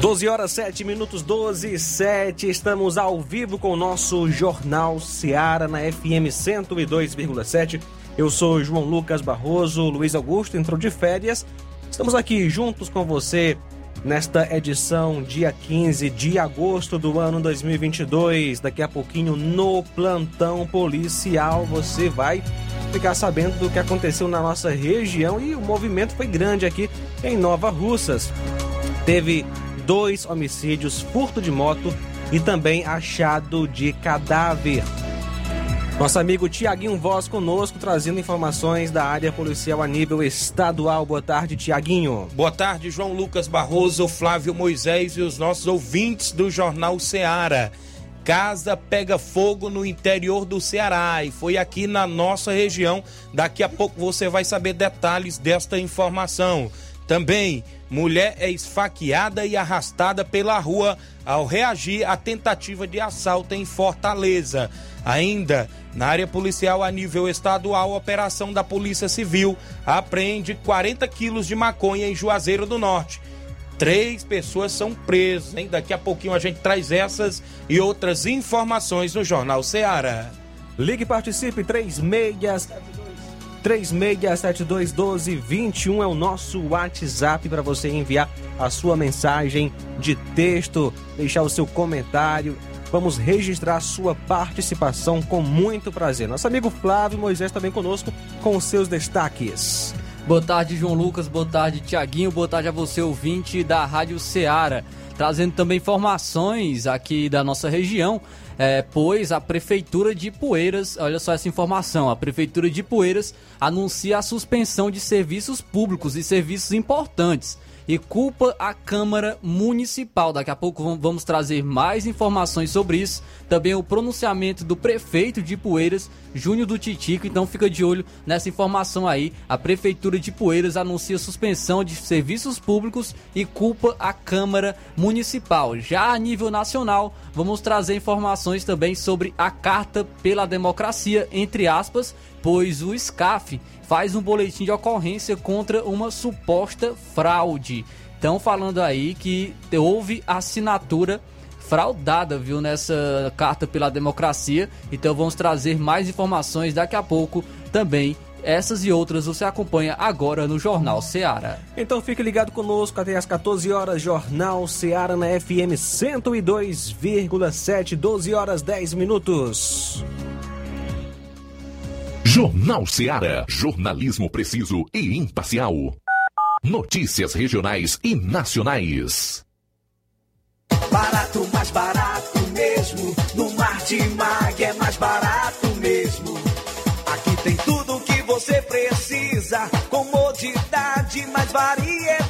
12 horas 7 minutos 12 e 7. Estamos ao vivo com o nosso Jornal Seara na FM 102,7. Eu sou João Lucas Barroso, Luiz Augusto entrou de férias. Estamos aqui juntos com você nesta edição, dia 15 de agosto do ano 2022. Daqui a pouquinho, no plantão policial, você vai ficar sabendo do que aconteceu na nossa região e o movimento foi grande aqui em Nova Russas. Teve dois homicídios, furto de moto e também achado de cadáver. Nosso amigo Tiaguinho Voz conosco, trazendo informações da área policial a nível estadual. Boa tarde, Tiaguinho. Boa tarde, João Lucas Barroso, Flávio Moisés e os nossos ouvintes do Jornal Seara. Casa pega fogo no interior do Ceará e foi aqui na nossa região. Daqui a pouco você vai saber detalhes desta informação. Também, mulher é esfaqueada e arrastada pela rua ao reagir à tentativa de assalto em Fortaleza. Ainda, na área policial a nível estadual, a operação da Polícia Civil apreende 40 quilos de maconha em Juazeiro do Norte. Três pessoas são presas, hein? Daqui a pouquinho a gente traz essas e outras informações no Jornal Seara. Ligue e participe 3672 36721221 é o nosso WhatsApp para você enviar a sua mensagem de texto, deixar o seu comentário. Vamos registrar a sua participação com muito prazer. Nosso amigo Flávio Moisés também conosco com os seus destaques. Boa tarde, João Lucas. Boa tarde, Tiaguinho. Boa tarde a você, ouvinte da Rádio Ceará. Trazendo também informações aqui da nossa região é, pois a Prefeitura de Poeiras, olha só essa informação, a Prefeitura de Poeiras anuncia a suspensão de serviços públicos e serviços importantes e culpa a Câmara Municipal. Daqui a pouco vamos trazer mais informações sobre isso. Também o pronunciamento do prefeito de Poeiras, Júnior do Titico. Então fica de olho nessa informação aí. A Prefeitura de Poeiras anuncia suspensão de serviços públicos e culpa a Câmara Municipal. Já a nível nacional, vamos trazer informações também sobre a Carta pela Democracia, entre aspas, pois o SCAF faz um boletim de ocorrência contra uma suposta fraude. Estão falando aí que houve assinatura fraudada, viu, nessa carta pela democracia. Então vamos trazer mais informações daqui a pouco também. Essas e outras você acompanha agora no Jornal Seara. Então fique ligado conosco até às 14 horas, Jornal Seara na FM 102,7, 12 horas 10 minutos. Jornal Seara. Jornalismo preciso e imparcial. Notícias regionais e nacionais. Barato, mais barato mesmo. No Martimag é mais barato mesmo. Aqui tem tudo o que você precisa. Comodidade, mais variedade.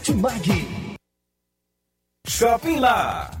Shopping Lá.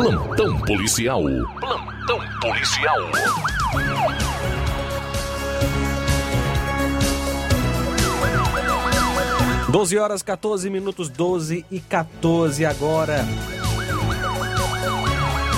Plantão policial. Plantão policial. Doze horas 14 minutos 12 e 14 agora.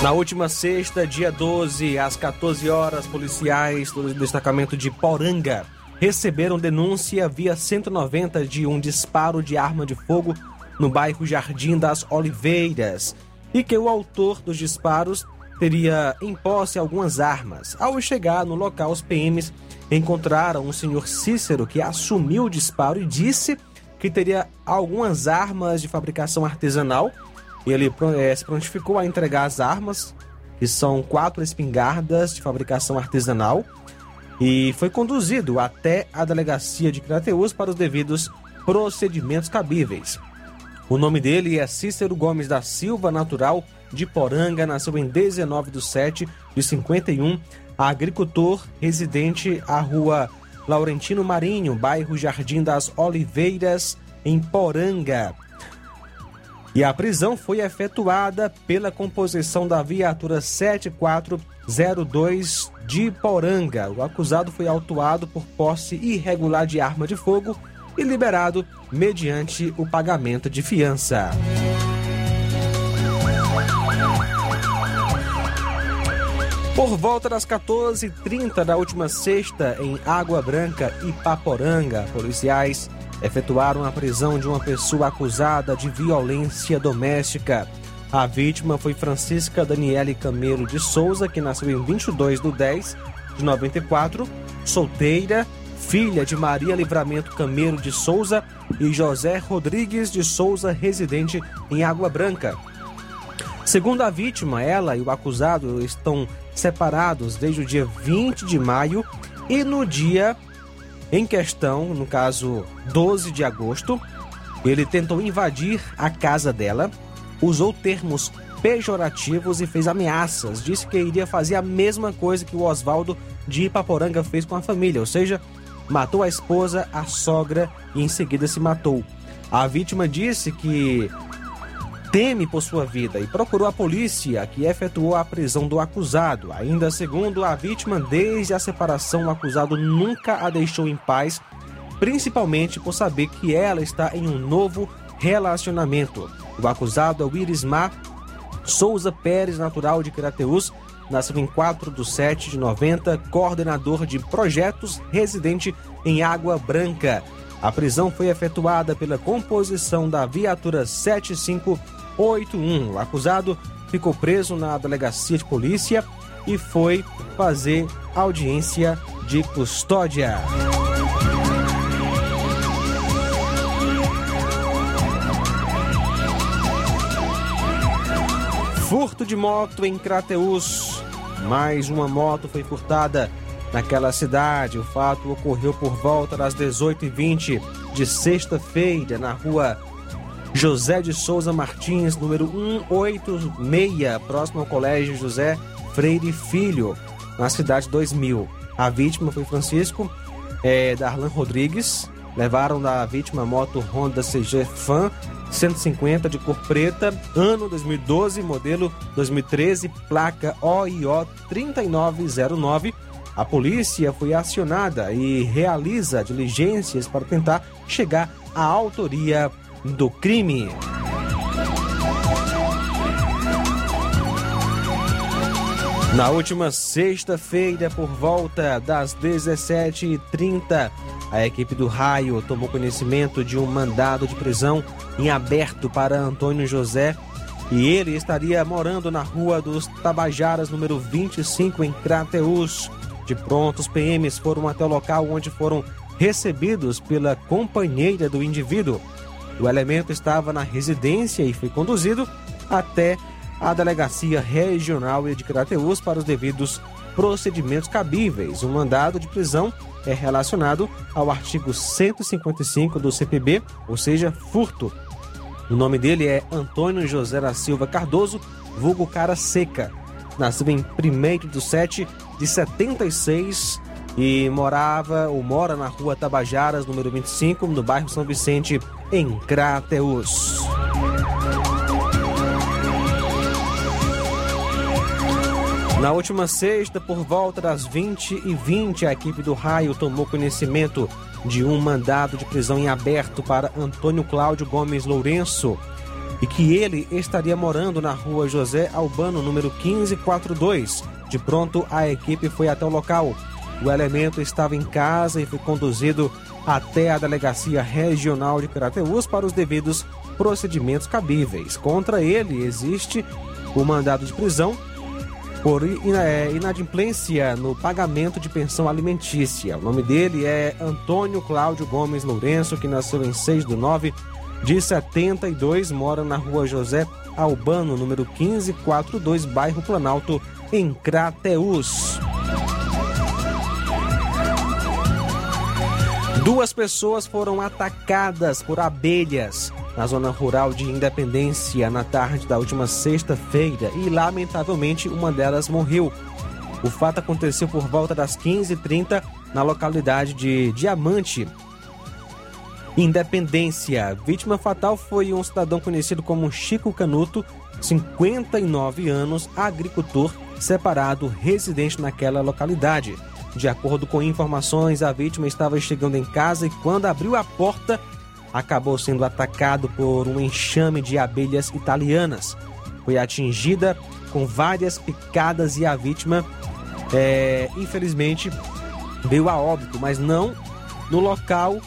Na última sexta, dia 12, às 14 horas, policiais do destacamento de Poranga receberam denúncia via 190 de um disparo de arma de fogo no bairro Jardim das Oliveiras e que o autor dos disparos teria em posse algumas armas. Ao chegar no local, os PMs encontraram um senhor Cícero que assumiu o disparo e disse que teria algumas armas de fabricação artesanal. Ele eh, se prontificou a entregar as armas, que são quatro espingardas de fabricação artesanal, e foi conduzido até a delegacia de Crateus para os devidos procedimentos cabíveis. O nome dele é Cícero Gomes da Silva, natural de Poranga, nasceu em 19 de 7 de 51, agricultor, residente à rua Laurentino Marinho, bairro Jardim das Oliveiras, em Poranga. E a prisão foi efetuada pela composição da viatura 7402 de Poranga. O acusado foi autuado por posse irregular de arma de fogo e liberado mediante o pagamento de fiança. Por volta das 14h30 da última sexta, em Água Branca e Paporanga, policiais efetuaram a prisão de uma pessoa acusada de violência doméstica. A vítima foi Francisca Daniele Camelo de Souza, que nasceu em 22 de 10 de 94, solteira, filha de Maria Livramento Camelo de Souza e José Rodrigues de Souza, residente em Água Branca. Segundo a vítima, ela e o acusado estão separados desde o dia 20 de maio e no dia em questão, no caso 12 de agosto, ele tentou invadir a casa dela, usou termos pejorativos e fez ameaças. Disse que iria fazer a mesma coisa que o Oswaldo de Ipaporanga fez com a família, ou seja, matou a esposa, a sogra e em seguida se matou. A vítima disse que teme por sua vida e procurou a polícia, que efetuou a prisão do acusado. Ainda segundo a vítima, desde a separação, o acusado nunca a deixou em paz, principalmente por saber que ela está em um novo relacionamento. O acusado é o Irismar Souza Pérez, natural de Crateus, nasceu em 4 de 7 de 90, coordenador de projetos, residente em Água Branca. A prisão foi efetuada pela composição da viatura 7581. O acusado ficou preso na delegacia de polícia e foi fazer audiência de custódia. Furto de moto em Crateus. Mais uma moto foi furtada naquela cidade. O fato ocorreu por volta das 18h20 de sexta-feira, na rua José de Souza Martins, número 186, próximo ao Colégio José Freire Filho, na cidade 2000. A vítima foi Francisco é, Darlan Rodrigues. Levaram da vítima a moto Honda CG Fan 150 de cor preta, ano 2012, modelo 2013, placa OIO 3909. A polícia foi acionada e realiza diligências para tentar chegar à autoria do crime. Na última sexta-feira, por volta das 17h30, a equipe do Raio tomou conhecimento de um mandado de prisão em aberto para Antônio José e ele estaria morando na Rua dos Tabajaras, número 25, em Crateus. De pronto, os PMs foram até o local onde foram recebidos pela companheira do indivíduo. O elemento estava na residência e foi conduzido até a Delegacia Regional de Crateus para os devidos procedimentos cabíveis. O mandado de prisão é relacionado ao artigo 155 do CPB, ou seja, furto. O nome dele é Antônio José da Silva Cardoso, vulgo Cara Seca. Nasceu em 1 de 7 de 76 e morava ou mora na rua Tabajaras, número 25, no bairro São Vicente, em Crateus. Na última sexta, por volta das 20 e 20 a equipe do Raio tomou conhecimento de um mandado de prisão em aberto para Antônio Cláudio Gomes Lourenço e que ele estaria morando na rua José Albano, número 1542. De pronto, a equipe foi até o local. O elemento estava em casa e foi conduzido até a Delegacia Regional de Crateús para os devidos procedimentos cabíveis. Contra ele existe o mandado de prisão por é, inadimplência no pagamento de pensão alimentícia. O nome dele é Antônio Cláudio Gomes Lourenço, que nasceu em 6 de 9 de 72, mora na rua José Albano, número 1542, bairro Planalto, em Crateús. Duas pessoas foram atacadas por abelhas na zona rural de Independência na tarde da última sexta-feira e, lamentavelmente, uma delas morreu. O fato aconteceu por volta das 15h30 na localidade de Diamante, Independência. Vítima fatal foi um cidadão conhecido como Chico Canuto, 59 anos, agricultor, separado, residente naquela localidade. De acordo com informações, a vítima estava chegando em casa e quando abriu a porta, acabou sendo atacado por um enxame de abelhas italianas. Foi atingida com várias picadas e a vítima, é, infelizmente, veio a óbito, mas não no local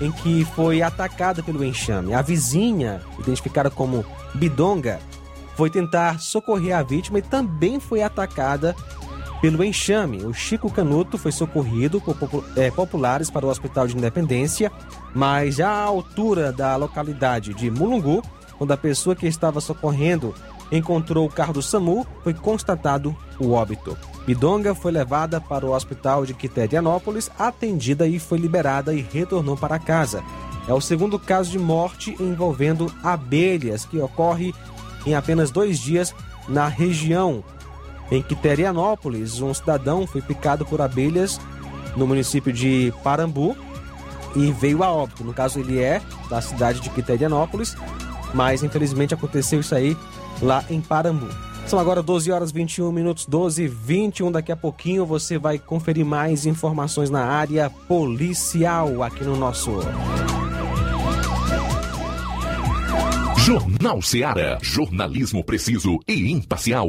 em que foi atacada pelo enxame. A vizinha, identificada como Bidonga, foi tentar socorrer a vítima e também foi atacada pelo enxame. O Chico Canuto foi socorrido por é, populares para o Hospital de Independência, mas já à altura da localidade de Mulungu, quando a pessoa que estava socorrendo encontrou o carro do SAMU, foi constatado o óbito. Bidonga foi levada para o hospital de Quiterianópolis, atendida e foi liberada e retornou para casa. É o segundo caso de morte envolvendo abelhas que ocorre em apenas dois dias na região. Em Quiterianópolis, um cidadão foi picado por abelhas no município de Parambu e veio a óbito. No caso, ele é da cidade de Quiterianópolis mas infelizmente aconteceu isso aí lá em Parambu. São agora 12 horas 21 minutos, 12 e 21. Daqui a pouquinho você vai conferir mais informações na área policial aqui no nosso. Jornal Seara. Jornalismo preciso e imparcial.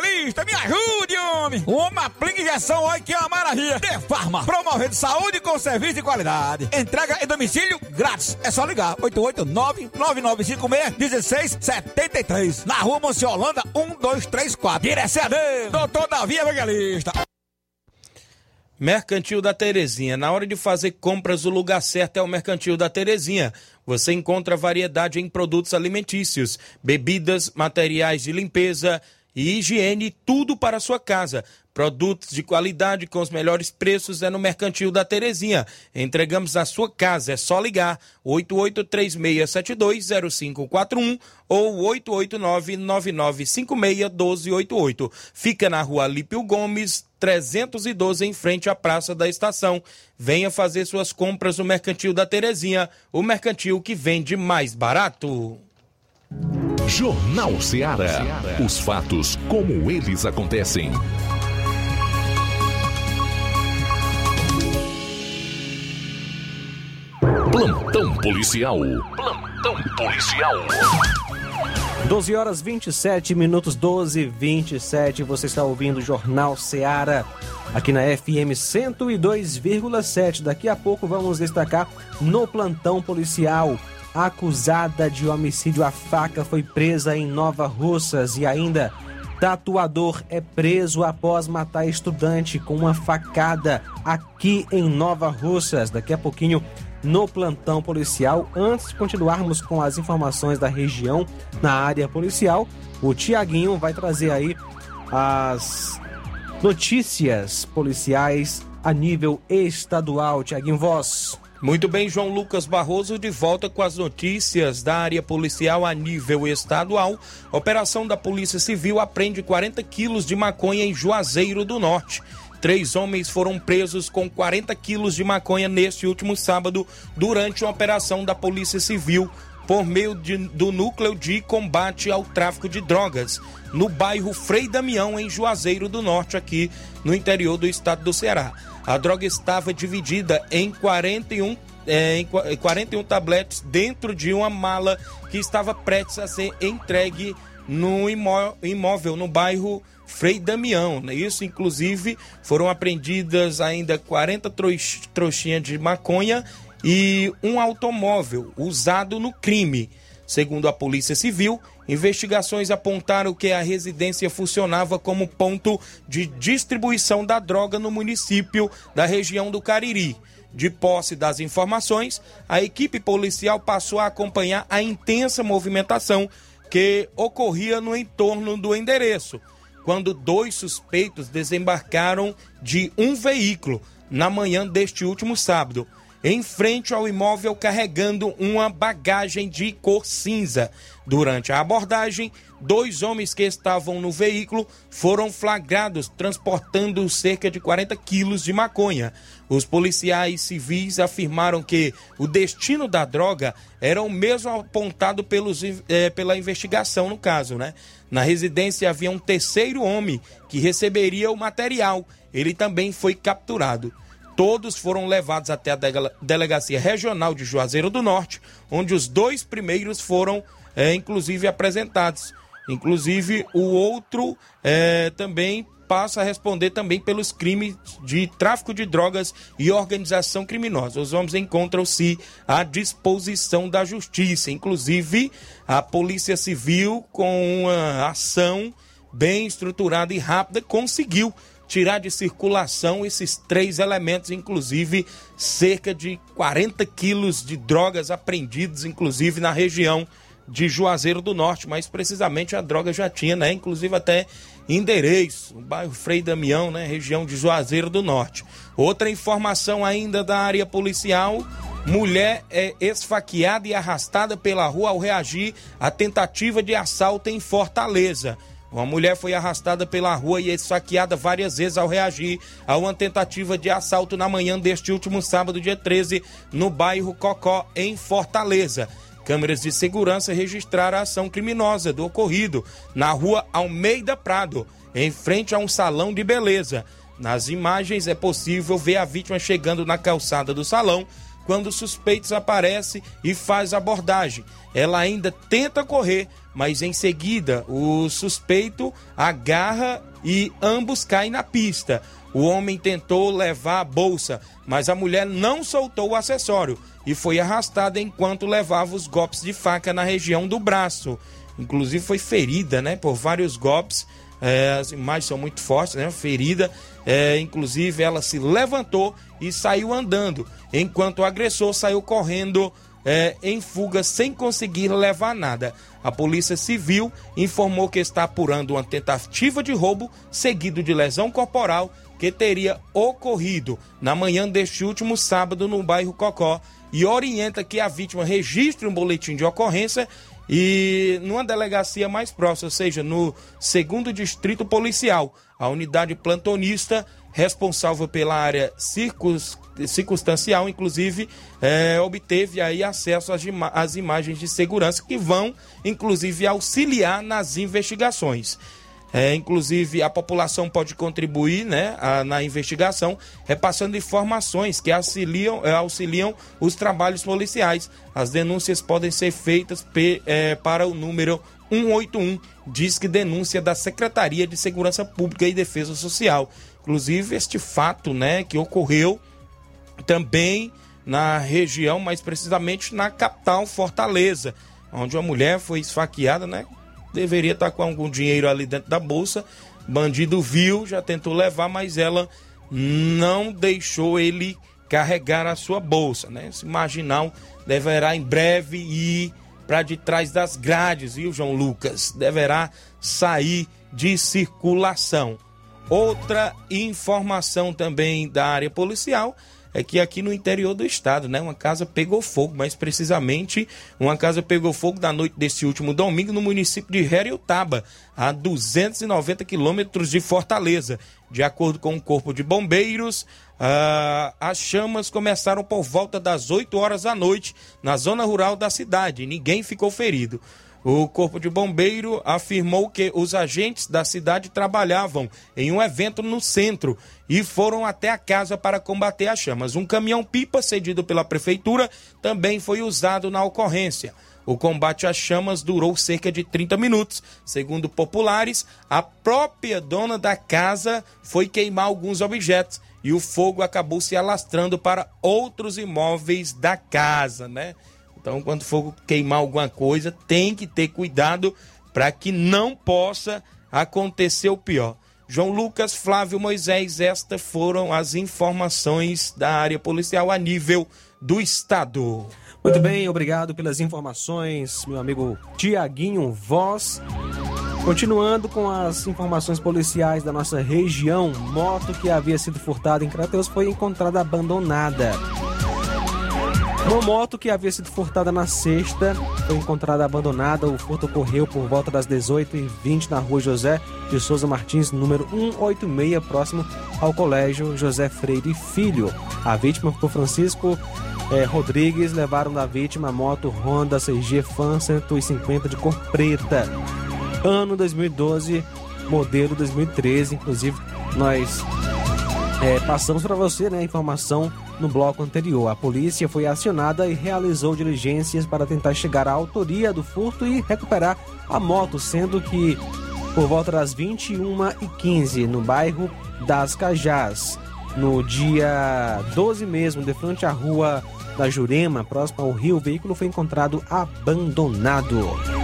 me ajude, homem. Uma aplica injeção, olha que é uma maravilha. De Farma, promovendo saúde com serviço de qualidade. Entrega em domicílio grátis. É só ligar, 889-9956-1673. Na rua Monsiolanda, 1234. Direção doutor Davi Evangelista. Mercantil da Terezinha. Na hora de fazer compras, o lugar certo é o Mercantil da Terezinha. Você encontra variedade em produtos alimentícios, bebidas, materiais de limpeza e higiene, tudo para sua casa. Produtos de qualidade com os melhores preços é no Mercantil da Terezinha. Entregamos na sua casa, é só ligar 8836720541 ou 88999561288. Fica na rua Lípio Gomes, 312 em frente à Praça da Estação. Venha fazer suas compras no Mercantil da Terezinha, o mercantil que vende mais barato. Jornal Ceará. Os fatos como eles acontecem. Plantão policial. Plantão policial. 12 horas 27 minutos 12 27. Você está ouvindo o Jornal Ceará aqui na FM 102,7. Daqui a pouco vamos destacar no plantão policial. Acusada de homicídio à faca foi presa em Nova Russas e ainda tatuador é preso após matar estudante com uma facada aqui em Nova Russas. Daqui a pouquinho no plantão policial. Antes de continuarmos com as informações da região na área policial, o Tiaguinho vai trazer aí as notícias policiais a nível estadual. Tiaguinho Voz. Muito bem, João Lucas Barroso, de volta com as notícias da área policial a nível estadual. Operação da Polícia Civil apreende 40 quilos de maconha em Juazeiro do Norte. Três homens foram presos com 40 quilos de maconha neste último sábado durante uma operação da Polícia Civil por meio de, do Núcleo de Combate ao Tráfico de Drogas, no bairro Frei Damião, em Juazeiro do Norte, aqui no interior do estado do Ceará. A droga estava dividida em 41 é, em 41 tabletes dentro de uma mala que estava prestes a ser entregue no imó imóvel no bairro Frei Damião. Né? Isso, inclusive, foram apreendidas ainda 40 trouxinhas de maconha e um automóvel usado no crime. Segundo a Polícia Civil, investigações apontaram que a residência funcionava como ponto de distribuição da droga no município da região do Cariri. De posse das informações, a equipe policial passou a acompanhar a intensa movimentação que ocorria no entorno do endereço, quando dois suspeitos desembarcaram de um veículo na manhã deste último sábado em frente ao imóvel carregando uma bagagem de cor cinza. Durante a abordagem, dois homens que estavam no veículo foram flagrados transportando cerca de 40 quilos de maconha. Os policiais civis afirmaram que o destino da droga era o mesmo apontado pelos, é, pela investigação no caso, né? Na residência havia um terceiro homem que receberia o material. Ele também foi capturado. Todos foram levados até a Delegacia Regional de Juazeiro do Norte, onde os dois primeiros foram, é, inclusive, apresentados. Inclusive, o outro é, também passa a responder também pelos crimes de tráfico de drogas e organização criminosa. Os homens encontram-se à disposição da justiça. Inclusive, a Polícia Civil, com uma ação bem estruturada e rápida, conseguiu tirar de circulação esses três elementos, inclusive cerca de 40 quilos de drogas apreendidos, inclusive na região de Juazeiro do Norte, mas precisamente a droga já tinha, né? Inclusive até endereço, bairro Frei Damião, né? Região de Juazeiro do Norte. Outra informação ainda da área policial. Mulher é esfaqueada e arrastada pela rua ao reagir à tentativa de assalto em Fortaleza. Uma mulher foi arrastada pela rua e esfaqueada várias vezes ao reagir a uma tentativa de assalto na manhã deste último sábado, dia 13, no bairro Cocó, em Fortaleza. Câmeras de segurança registraram a ação criminosa do ocorrido na rua Almeida Prado, em frente a um salão de beleza. Nas imagens é possível ver a vítima chegando na calçada do salão quando os suspeitos aparecem e faz abordagem. Ela ainda tenta correr, mas em seguida o suspeito agarra e ambos caem na pista. O homem tentou levar a bolsa, mas a mulher não soltou o acessório e foi arrastada enquanto levava os golpes de faca na região do braço. Inclusive foi ferida, né, por vários golpes É, as imagens são muito fortes, né? Ferida. É, inclusive, ela se levantou e saiu andando, enquanto o agressor saiu correndo é, em fuga sem conseguir levar nada. A Polícia Civil informou que está apurando uma tentativa de roubo seguido de lesão corporal que teria ocorrido na manhã deste último sábado no bairro Cocó e orienta que a vítima registre um boletim de ocorrência e numa delegacia mais próxima, ou seja, no segundo distrito policial, a unidade plantonista responsável pela área circunstancial, inclusive, é, obteve aí acesso às, às imagens de segurança que vão, inclusive, auxiliar nas investigações. É, inclusive, a população pode contribuir né, a, na investigação, repassando informações que auxiliam, é, auxiliam os trabalhos policiais. As denúncias podem ser feitas pe, é, para o número 181, diz que denúncia da Secretaria de Segurança Pública e Defesa Social. Inclusive, este fato né, que ocorreu também na região, mais precisamente na capital Fortaleza, onde uma mulher foi esfaqueada, né? Deveria estar com algum dinheiro ali dentro da bolsa. Bandido viu, já tentou levar, mas ela não deixou ele carregar a sua bolsa, né? Esse marginal deverá em breve ir para de trás das grades, viu, João Lucas? Deverá sair de circulação. Outra informação também da área policial é que aqui no interior do estado, né, uma casa pegou fogo, mais precisamente, uma casa pegou fogo na noite desse último domingo no município de Heriotaba, a 290 quilômetros de Fortaleza. De acordo com o Corpo de Bombeiros, uh, as chamas começaram por volta das 8 horas da noite na zona rural da cidade. Ninguém ficou ferido. O Corpo de Bombeiro afirmou que os agentes da cidade trabalhavam em um evento no centro e foram até a casa para combater as chamas. Um caminhão-pipa cedido pela prefeitura também foi usado na ocorrência. O combate às chamas durou cerca de 30 minutos. Segundo populares, a própria dona da casa foi queimar alguns objetos e o fogo acabou se alastrando para outros imóveis da casa, né? Então, quando for queimar alguma coisa, tem que ter cuidado para que não possa acontecer o pior. João Lucas, Flávio Moisés, estas foram as informações da área policial a nível do estado. Muito bem, obrigado pelas informações, meu amigo Tiaguinho Voz. Continuando com as informações policiais da nossa região, moto que havia sido furtada em Crateus foi encontrada abandonada. Uma moto que havia sido furtada na sexta foi encontrada abandonada. O furto ocorreu por volta das 18h20 na rua José de Souza Martins, número 186, próximo ao colégio José Freire Filho. A vítima foi Francisco eh, Rodrigues. Levaram da vítima a moto Honda CG Fan 150 de cor preta. Ano 2012, modelo 2013. Inclusive, nós eh, passamos para você né, a informação no bloco anterior. A polícia foi acionada e realizou diligências para tentar chegar à autoria do furto e recuperar a moto, sendo que por volta das 21h15 no bairro das Cajás, no dia 12 mesmo, de frente à rua da Jurema, próximo ao rio, o veículo foi encontrado abandonado.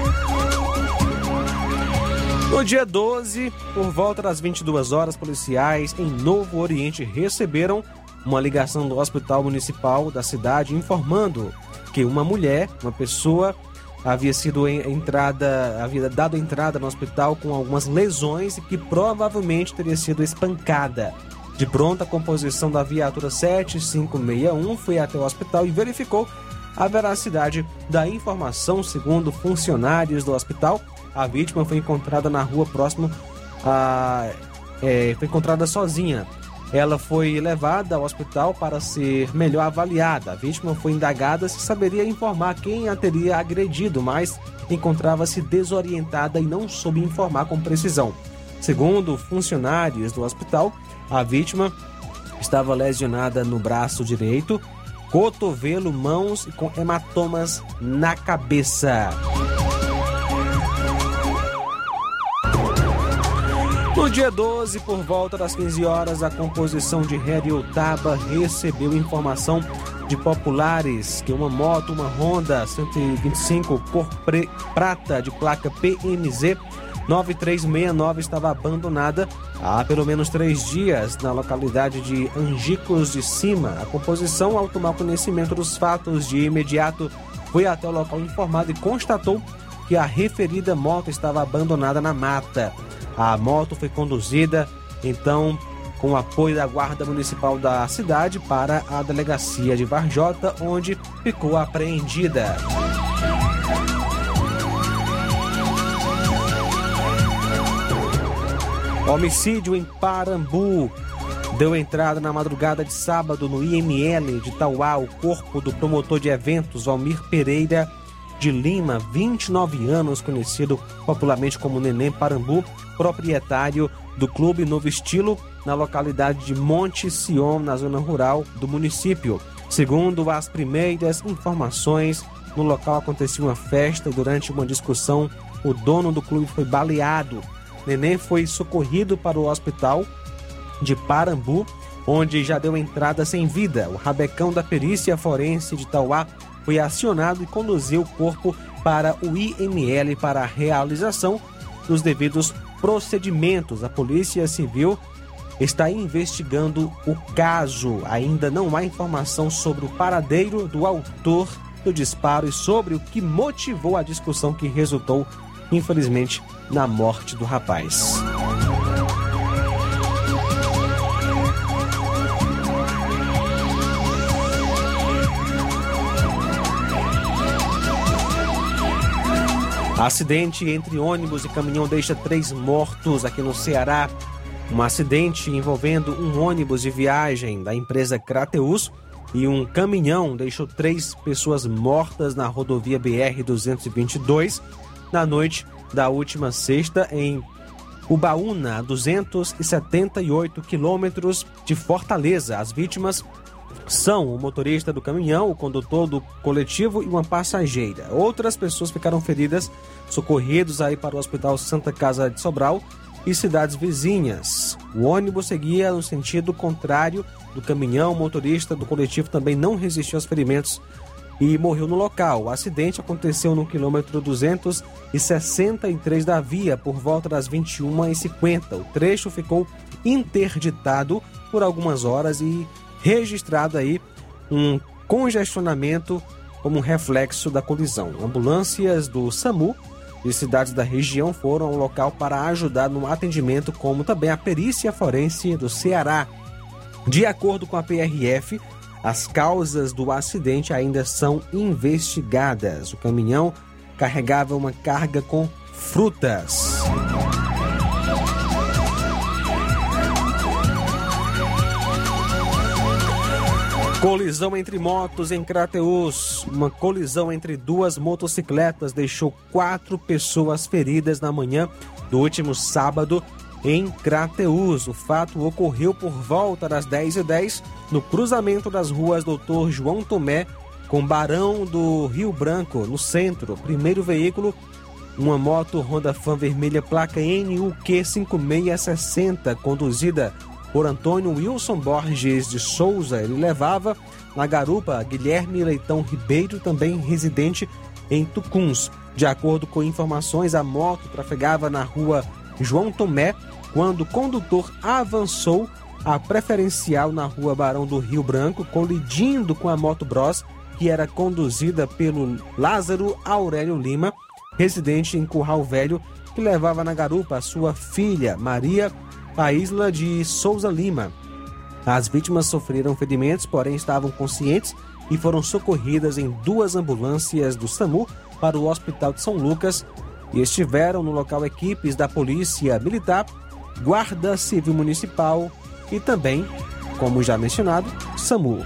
No dia 12, por volta das 22 horas, policiais em Novo Oriente receberam uma ligação do Hospital Municipal da cidade informando que uma mulher, uma pessoa, havia sido entrada, havia dado entrada no hospital com algumas lesões e que provavelmente teria sido espancada. De pronto, a composição da viatura 7561 foi até o hospital e verificou a veracidade da informação. Segundo funcionários do hospital, a vítima foi encontrada na rua próximo a. É, foi encontrada sozinha ela foi levada ao hospital para ser melhor avaliada. A vítima foi indagada se saberia informar quem a teria agredido, mas encontrava-se desorientada e não soube informar com precisão. Segundo funcionários do hospital, a vítima estava lesionada no braço direito, cotovelo, mãos e com hematomas na cabeça. No dia 12, por volta das 15 horas, a composição de Heriotaba recebeu informação de populares que uma moto, uma Honda 125 cor prata de placa PMZ 9369 estava abandonada há pelo menos três dias na localidade de Angicos de Cima. A composição, ao tomar conhecimento dos fatos de imediato, foi até o local informado e constatou que a referida moto estava abandonada na mata. A moto foi conduzida, então, com o apoio da Guarda Municipal da cidade para a delegacia de Varjota, onde ficou apreendida. Homicídio em Parambu. Deu entrada na madrugada de sábado no IML de Tauá o corpo do promotor de eventos Almir Pereira de Lima, 29 anos, conhecido popularmente como Neném Parambu, proprietário do Clube Novo Estilo na localidade de Monte Sion, na zona rural do município. Segundo as primeiras informações, no local aconteceu uma festa durante uma discussão o dono do clube foi baleado Neném foi socorrido para o hospital de Parambu, onde já deu entrada sem vida. O rabecão da perícia forense de Tauá foi acionado e conduziu o corpo para o IML para a realização dos devidos procedimentos. A Polícia Civil está investigando o caso. Ainda não há informação sobre o paradeiro do autor do disparo e sobre o que motivou a discussão que resultou infelizmente, na morte do rapaz. Acidente entre ônibus e caminhão deixa três mortos aqui no Ceará. Um acidente envolvendo um ônibus de viagem da empresa Crateus e um caminhão deixou três pessoas mortas na rodovia BR-222 na noite da última sexta em Ubaúna, a 278 quilômetros de Fortaleza. As vítimas são o motorista do caminhão, o condutor do coletivo e uma passageira. Outras pessoas ficaram feridas, socorridos aí para o Hospital Santa Casa de Sobral e cidades vizinhas. O ônibus seguia no sentido contrário do caminhão, o motorista do coletivo também não resistiu aos ferimentos e morreu no local. O acidente aconteceu no quilômetro 263 da via, por volta das 21h50. O trecho ficou interditado por algumas horas e registrado aí um congestionamento como reflexo da colisão. Ambulâncias do SAMU de cidades da região foram ao local para ajudar no atendimento, como também a perícia forense do Ceará. De acordo com a PRF, as causas do acidente ainda são investigadas. O caminhão carregava uma carga com frutas. Colisão entre motos em Crateus. Uma colisão entre duas motocicletas deixou quatro pessoas feridas na manhã do último sábado em Crateus. O fato ocorreu por volta das 10h10 no cruzamento das ruas Doutor João Tomé com Barão do Rio Branco, no centro. Primeiro veículo, uma moto Honda Fan vermelha placa NUQ 5660, conduzida por Antônio Wilson Borges de Souza. Ele levava na garupa Guilherme Leitão Ribeiro, também residente em Tucuns. De acordo com informações, a moto trafegava na rua João Tomé quando o condutor avançou a preferencial na rua Barão do Rio Branco, colidindo com a Moto Bros, que era conduzida pelo Lázaro Aurélio Lima, residente em Curral Velho, que levava na garupa sua filha, Maria Paisla de Souza Lima. As vítimas sofreram ferimentos, porém estavam conscientes e foram socorridas em duas ambulâncias do SAMU para o Hospital de São Lucas e estiveram no local equipes da Polícia Militar, Guarda Civil Municipal, e também, como já mencionado, SAMU.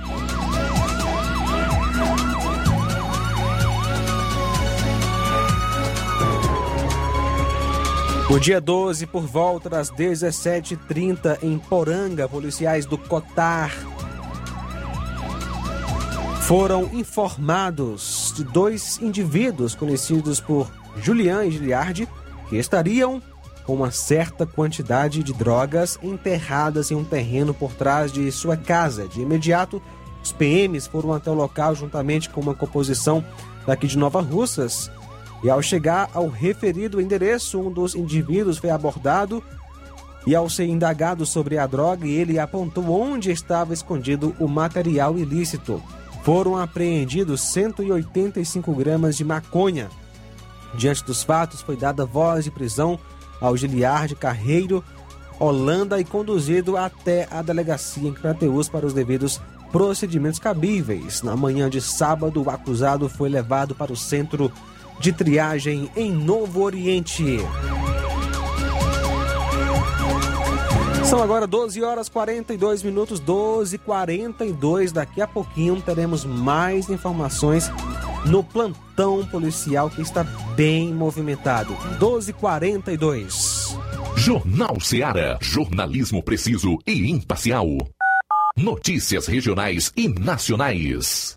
No dia 12, por volta das 17h30, em Poranga, policiais do Cotar foram informados de dois indivíduos conhecidos por Julian e Giliardi que estariam com uma certa quantidade de drogas enterradas em um terreno por trás de sua casa. De imediato, os PMs foram até o local juntamente com uma composição daqui de Nova Russas E ao chegar ao referido endereço, um dos indivíduos foi abordado e ao ser indagado sobre a droga, ele apontou onde estava escondido o material ilícito. Foram apreendidos 185 gramas de maconha. Diante dos fatos, foi dada voz de prisão ao Giliard Carreiro, Holanda e conduzido até a delegacia em Crateus para os devidos procedimentos cabíveis. Na manhã de sábado, o acusado foi levado para o centro de triagem em Novo Oriente. São agora 12 horas 42 minutos, 12 42 Daqui a pouquinho teremos mais informações no plantão policial que está bem movimentado. 12 42 Jornal Seara. Jornalismo preciso e imparcial. Notícias regionais e nacionais.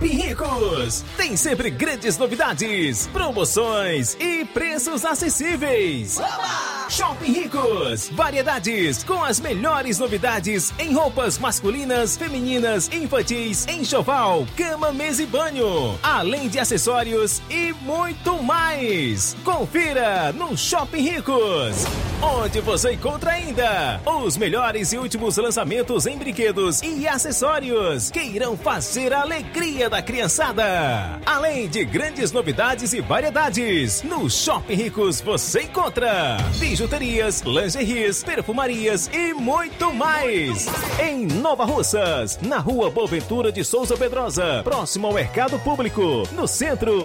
Shopping Ricos tem sempre grandes novidades, promoções e preços acessíveis. Oba! Shopping Ricos, variedades com as melhores novidades em roupas masculinas, femininas, infantis, enxoval, cama, mesa e banho, além de acessórios e muito mais. Confira no Shopping Ricos, onde você encontra ainda os melhores e últimos lançamentos em brinquedos e acessórios que irão fazer a alegria da criançada. Além de grandes novidades e variedades, no Shopping Ricos você encontra bijuterias, lingeries, perfumarias e muito mais. Em Nova Russas, na rua Boaventura de Souza Pedrosa, próximo ao Mercado Público, no centro.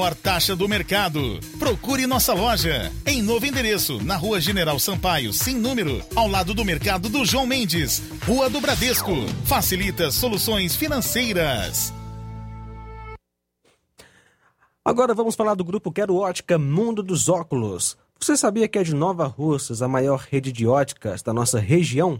menor taxa do mercado. Procure nossa loja em novo endereço, na Rua General Sampaio, sem número, ao lado do mercado do João Mendes, Rua do Bradesco. Facilita soluções financeiras. Agora vamos falar do grupo Quero Ótica Mundo dos Óculos. Você sabia que é de Nova Russas a maior rede de óticas da nossa região?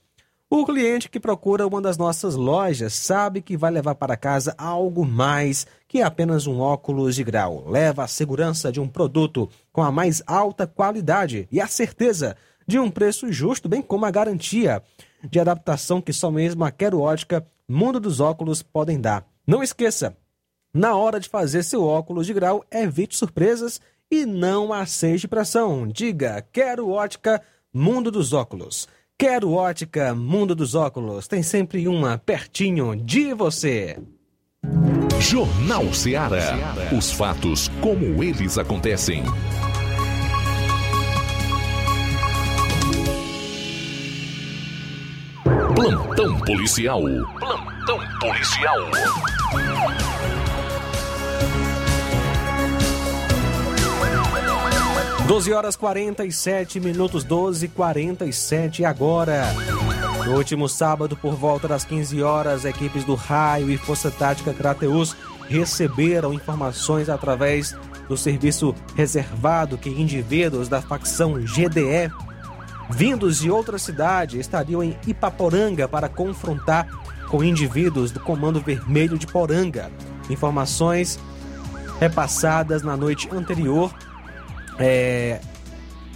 O cliente que procura uma das nossas lojas sabe que vai levar para casa algo mais que apenas um óculos de grau. Leva a segurança de um produto com a mais alta qualidade e a certeza de um preço justo, bem como a garantia de adaptação que só mesmo a Quero Ótica Mundo dos Óculos podem dar. Não esqueça, na hora de fazer seu óculos de grau, evite surpresas e não aceite pressão. Diga, quero ótica Mundo dos Óculos. Quero ótica Mundo dos Óculos. Tem sempre uma pertinho de você. Jornal Ceará. Os fatos como eles acontecem. Plantão policial. Plantão policial. Doze horas 47 minutos, 12 47 agora. No último sábado, por volta das 15 horas, equipes do Raio e Força Tática Crateus receberam informações através do serviço reservado que indivíduos da facção GDE, vindos de outra cidade, estariam em Ipaporanga para confrontar com indivíduos do Comando Vermelho de Poranga. Informações repassadas na noite anterior é,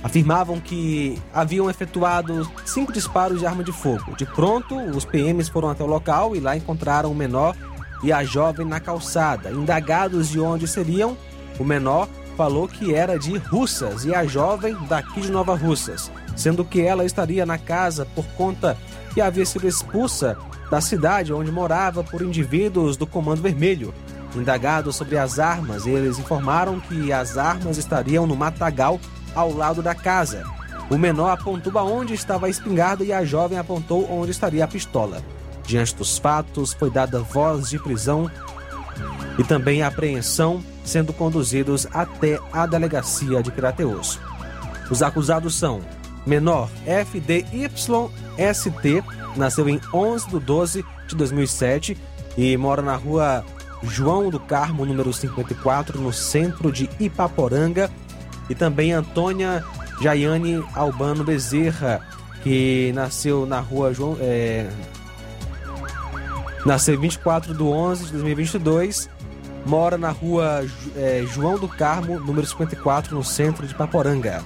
afirmavam que haviam efetuado cinco disparos de arma de fogo. De pronto, os PMs foram até o local e lá encontraram o menor e a jovem na calçada. Indagados de onde seriam, o menor falou que era de Russas e a jovem daqui de Nova Russas, sendo que ela estaria na casa por conta que havia sido expulsa da cidade onde morava por indivíduos do Comando Vermelho. Indagados sobre as armas, eles informaram que as armas estariam no matagal ao lado da casa. O menor apontou aonde estava a espingarda e a jovem apontou onde estaria a pistola. Diante dos fatos, foi dada voz de prisão e também apreensão, sendo conduzidos até a delegacia de Crateus. Os acusados são menor FDYST, nasceu em 11 de 12 de 2007 e mora na rua João do Carmo, número 54, no centro de Ipaporanga, e também Antônia Jaiane Albano Bezerra, que nasceu na rua João. É, nasceu 24 de 11 de 2022, mora na rua é, João do Carmo, número 54, no centro de Ipaporanga.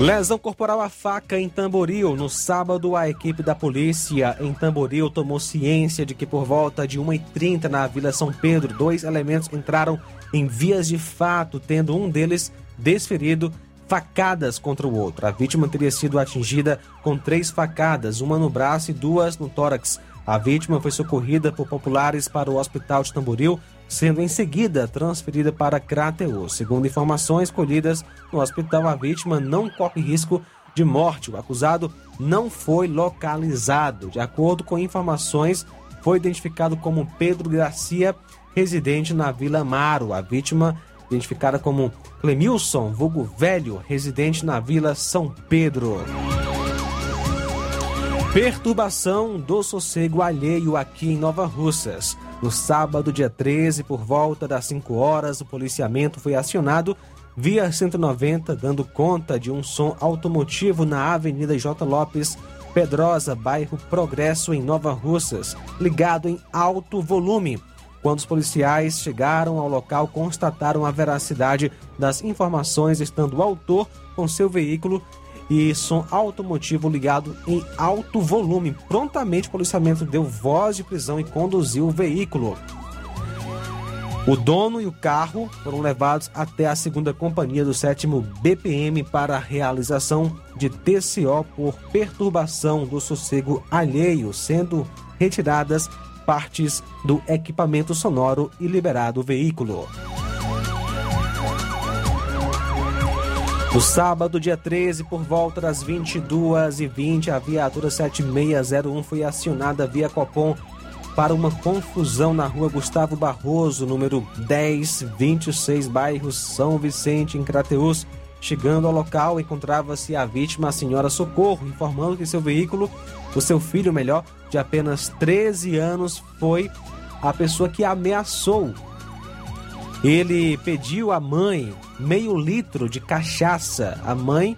Lesão corporal à faca em Tamboril. No sábado, a equipe da polícia em Tamboril tomou ciência de que por volta de 1h30 na Vila São Pedro, dois elementos entraram em vias de fato, tendo um deles desferido facadas contra o outro. A vítima teria sido atingida com três facadas, uma no braço e duas no tórax. A vítima foi socorrida por populares para o hospital de Tamboril, sendo em seguida transferida para Crateus. Segundo informações colhidas no hospital, a vítima não corre risco de morte. O acusado não foi localizado. De acordo com informações, foi identificado como Pedro Garcia, residente na Vila Amaro. A vítima, identificada como Clemilson, vulgo velho, residente na Vila São Pedro. Perturbação do sossego alheio aqui em Nova Russas. No sábado, dia 13, por volta das 5 horas, o policiamento foi acionado via 190, dando conta de um som automotivo na Avenida J. Lopes, Pedrosa, bairro Progresso, em Nova Russas, ligado em alto volume. Quando os policiais chegaram ao local, constataram a veracidade das informações, estando o autor com seu veículo e som automotivo ligado em alto volume. Prontamente o policiamento deu voz de prisão e conduziu o veículo. O dono e o carro foram levados até a segunda companhia do sétimo BPM para a realização de TCO por perturbação do sossego alheio, sendo retiradas partes do equipamento sonoro e liberado o veículo. No sábado, dia 13, por volta das 22h20, a viatura 7601 foi acionada via Copom para uma confusão na rua Gustavo Barroso, número 1026, bairro São Vicente, em Crateús. Chegando ao local, encontrava-se a vítima, a senhora Socorro, informando que seu veículo, o seu filho melhor, de apenas 13 anos, foi a pessoa que ameaçou. Ele pediu à mãe meio litro de cachaça. A mãe,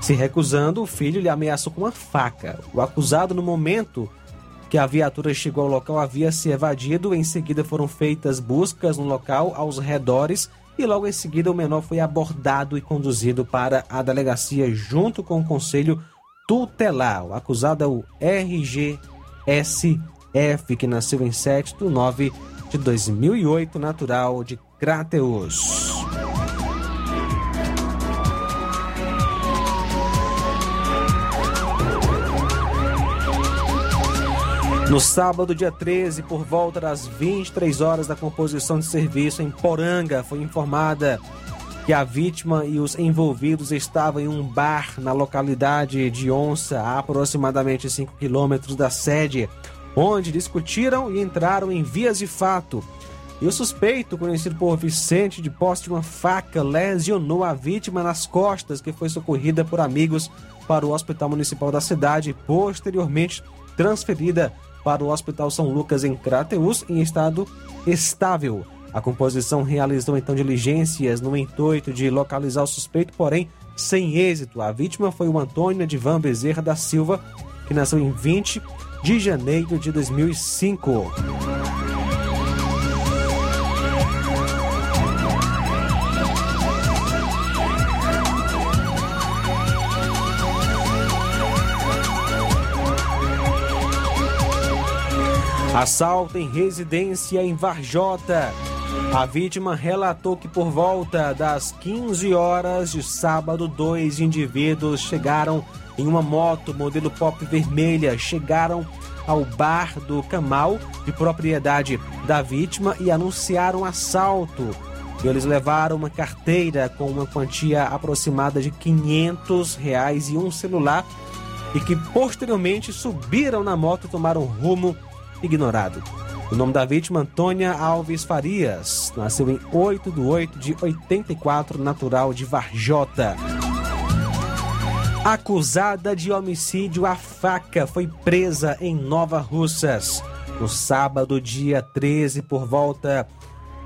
se recusando, o filho lhe ameaçou com uma faca. O acusado, no momento que a viatura chegou ao local havia se evadido. Em seguida foram feitas buscas no local, aos redores, e logo em seguida o menor foi abordado e conduzido para a delegacia junto com o conselho tutelar. O acusado é o RGSF, que nasceu em 7 de 9 de 2008, natural de Crateus. No sábado, dia 13, por volta das 23 horas da composição de serviço em Poranga, foi informada que a vítima e os envolvidos estavam em um bar na localidade de Onça, a aproximadamente 5 quilômetros da sede, onde discutiram e entraram em vias de fato. E o suspeito, conhecido por Vicente de posse de uma faca, lesionou a vítima nas costas, que foi socorrida por amigos para o Hospital Municipal da cidade e posteriormente transferida para o Hospital São Lucas em Crateus em estado estável. A composição realizou então diligências no intuito de localizar o suspeito, porém sem êxito. A vítima foi o Antônio Edivan Bezerra da Silva, que nasceu em 20 de janeiro de 2005. Assalto em residência em Varjota. A vítima relatou que por volta das 15 horas de sábado, dois indivíduos chegaram em uma moto modelo pop vermelha, chegaram ao bar do Camal, de propriedade da vítima, e anunciaram assalto. Eles levaram uma carteira com uma quantia aproximada de 500 reais e um celular, e que posteriormente subiram na moto e tomaram rumo ignorado. O nome da vítima, Antônia Alves Farias, nasceu em 8 de 8 de 84, natural de Varjota. Acusada de homicídio à faca, foi presa em Nova Russas. No sábado, dia 13, por volta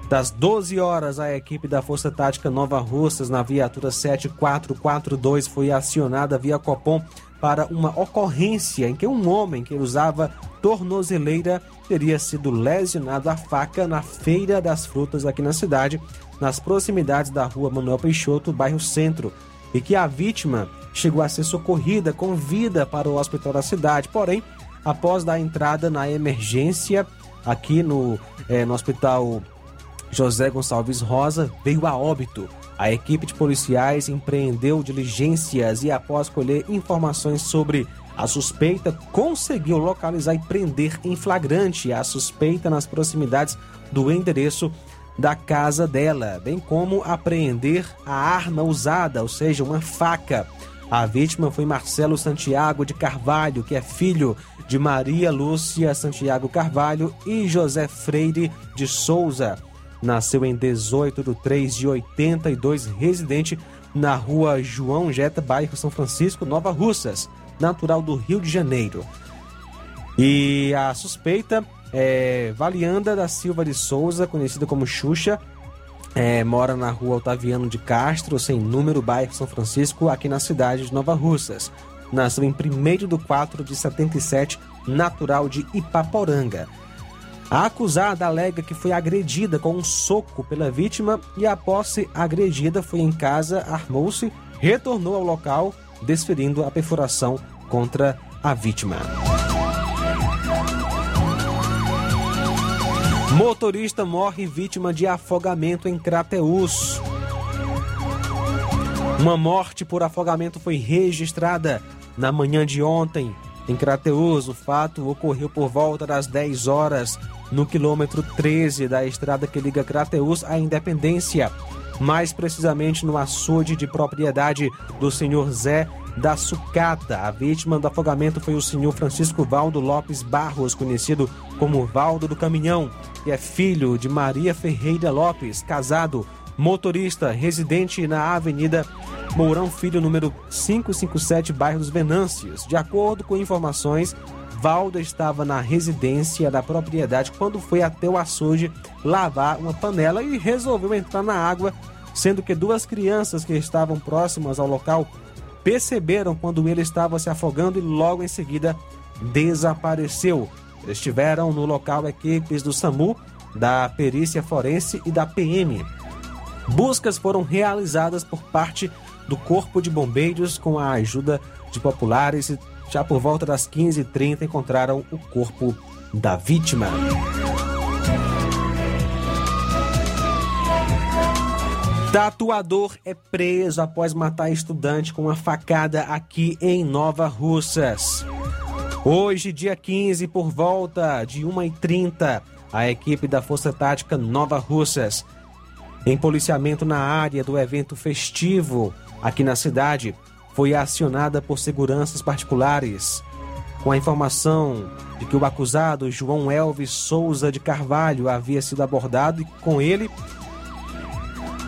das 12 horas, a equipe da Força Tática Nova Russas, na viatura 7442, foi acionada via Copom para uma ocorrência em que um homem que usava tornozeleira teria sido lesionado à faca na Feira das Frutas aqui na cidade, nas proximidades da rua Manuel Peixoto, bairro Centro, e que a vítima chegou a ser socorrida com vida para o hospital da cidade. Porém, após dar entrada na emergência aqui no, é, no hospital José Gonçalves Rosa, veio a óbito. A equipe de policiais empreendeu diligências e, após colher informações sobre a suspeita, conseguiu localizar e prender em flagrante a suspeita nas proximidades do endereço da casa dela, bem como apreender a arma usada, ou seja, uma faca. A vítima foi Marcelo Santiago de Carvalho, que é filho de Maria Lúcia Santiago Carvalho e José Freire de Souza. Nasceu em 18 de 3 de 82, residente na rua João Jeta, bairro São Francisco, Nova Russas, natural do Rio de Janeiro. E a suspeita é Valianda da Silva de Souza, conhecida como Xuxa, é, mora na rua Otaviano de Castro, sem número, bairro São Francisco, aqui na cidade de Nova Russas. Nasceu em 1 de 4 de 77, natural de Ipaporanga. A acusada alega que foi agredida com um soco pela vítima e, após ser agredida, foi em casa, armou-se, retornou ao local desferindo a perfuração contra a vítima. Motorista morre vítima de afogamento em Crateús. Uma morte por afogamento foi registrada na manhã de ontem em Crateús. O fato ocorreu por volta das 10 horas no quilômetro 13 da estrada que liga Crateús à Independência, mais precisamente no açude de propriedade do senhor Zé da Sucata. A vítima do afogamento foi o senhor Francisco Valdo Lopes Barros, conhecido como Valdo do Caminhão, que é filho de Maria Ferreira Lopes, casado, motorista, residente na Avenida Mourão Filho, número 557, bairro dos Venâncios. De acordo com informações, Valdo estava na residência da propriedade quando foi até o açude lavar uma panela e resolveu entrar na água, sendo que duas crianças que estavam próximas ao local perceberam quando ele estava se afogando e logo em seguida desapareceu. Estiveram no local equipes do SAMU, da Perícia Forense e da PM. Buscas foram realizadas por parte do Corpo de Bombeiros com a ajuda de populares e já por volta das 15h30 encontraram o corpo da vítima. Tatuador é preso após matar estudante com uma facada aqui em Nova Russas. Hoje, dia 15, por volta de 1h30, a equipe da Força Tática Nova Russas, em policiamento na área do evento festivo aqui na cidade, foi acionada por seguranças particulares. Com a informação de que o acusado João Elvis Souza de Carvalho havia sido abordado e com ele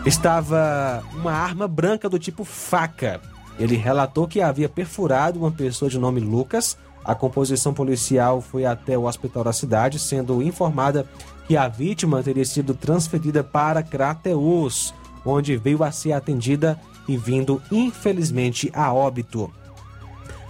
estava uma arma branca do tipo faca. Ele relatou que havia perfurado uma pessoa de nome Lucas. A composição policial foi até o hospital da cidade, sendo informada que a vítima teria sido transferida para Crateus, onde veio a ser atendida e vindo infelizmente a óbito.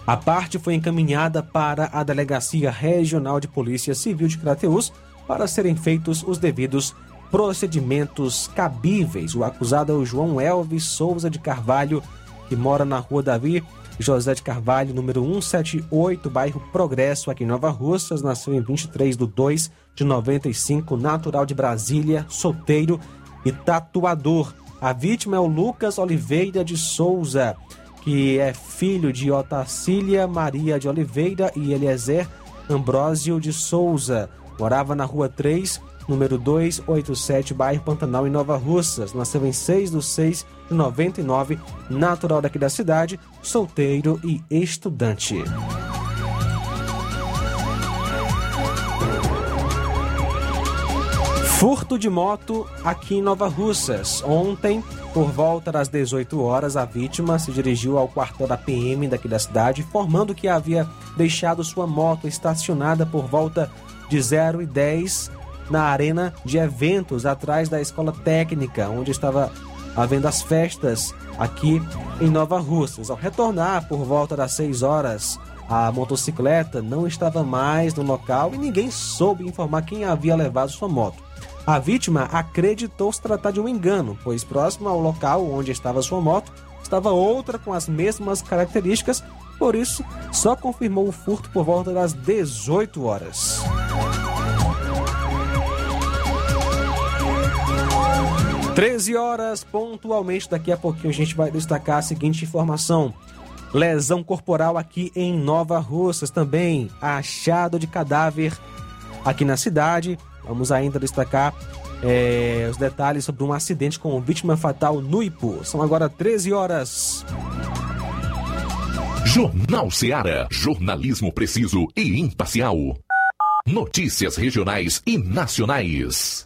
A parte foi encaminhada para a Delegacia Regional de Polícia Civil de Crateus para serem feitos os devidos procedimentos cabíveis. O acusado é o João Elvis Souza de Carvalho, que mora na rua Davi José de Carvalho, número 178, bairro Progresso, aqui em Nova Russas. Nasceu em 23 de 2 de 95, natural de Brasília, solteiro e tatuador. A vítima é o Lucas Oliveira de Souza, que é filho de Otacília Maria de Oliveira e Eliezer Ambrósio de Souza. Morava na rua 3, número 287, bairro Pantanal, em Nova Russas. Nasceu em 6 de 6 de 99, natural daqui da cidade, solteiro e estudante. Furto de moto aqui em Nova Russas. Ontem, por volta das 18 horas, a vítima se dirigiu ao quartel da PM daqui da cidade, informando que havia deixado sua moto estacionada por volta de 0 e 10 na arena de eventos atrás da escola técnica, onde estava havendo as festas aqui em Nova Russas. Ao retornar por volta das 6 horas, a motocicleta não estava mais no local e ninguém soube informar quem havia levado sua moto. A vítima acreditou se tratar de um engano, pois próximo ao local onde estava sua moto estava outra com as mesmas características, por isso só confirmou o furto por volta das 18 horas. Treze horas pontualmente, daqui a pouquinho a gente vai destacar a seguinte informação. Lesão corporal aqui em Nova Russas também. Achado de cadáver aqui na cidade. Vamos ainda destacar é, os detalhes sobre um acidente com vítima fatal no Ipu. São agora 13 horas. Jornal Seara. Jornalismo preciso e imparcial. Notícias regionais e nacionais.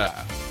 Seara.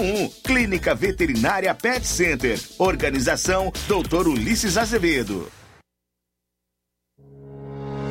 Clínica Veterinária Pet Center. Organização Dr. Ulisses Azevedo.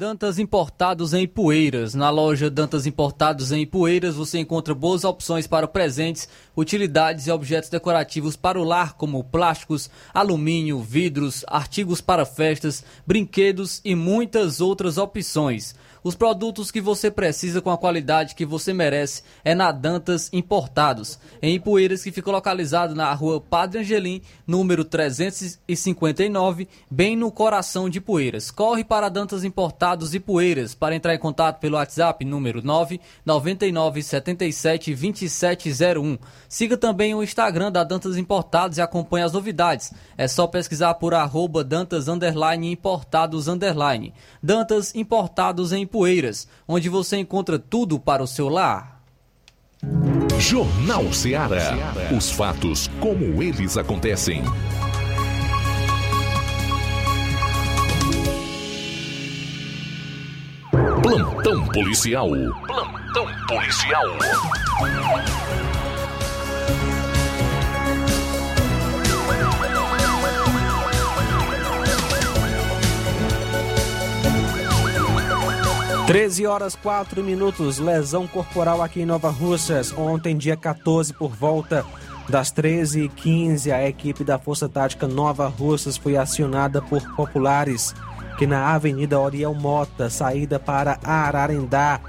Dantas Importados em Poeiras. Na loja Dantas Importados em Poeiras você encontra boas opções para presentes, utilidades e objetos decorativos para o lar, como plásticos, alumínio, vidros, artigos para festas, brinquedos e muitas outras opções. Os produtos que você precisa com a qualidade que você merece é na Dantas Importados, em Ipueiras, que fica localizado na rua Padre Angelim, número 359, bem no coração de Poeiras. Corre para Dantas Importados e Poeiras para entrar em contato pelo WhatsApp número 999 77 2701. Siga também o Instagram da Dantas Importados e acompanhe as novidades. É só pesquisar por arroba Dantas Importados. Dantas Importados em Poeiras, onde você encontra tudo para o seu lar. Jornal Seara. Os fatos como eles acontecem. Plantão policial. Plantão policial. 13 horas 4 minutos, lesão corporal aqui em Nova Russas. Ontem, dia 14, por volta das 13h15, a equipe da Força Tática Nova Russas foi acionada por populares que na Avenida Oriel Mota, saída para Ararendá,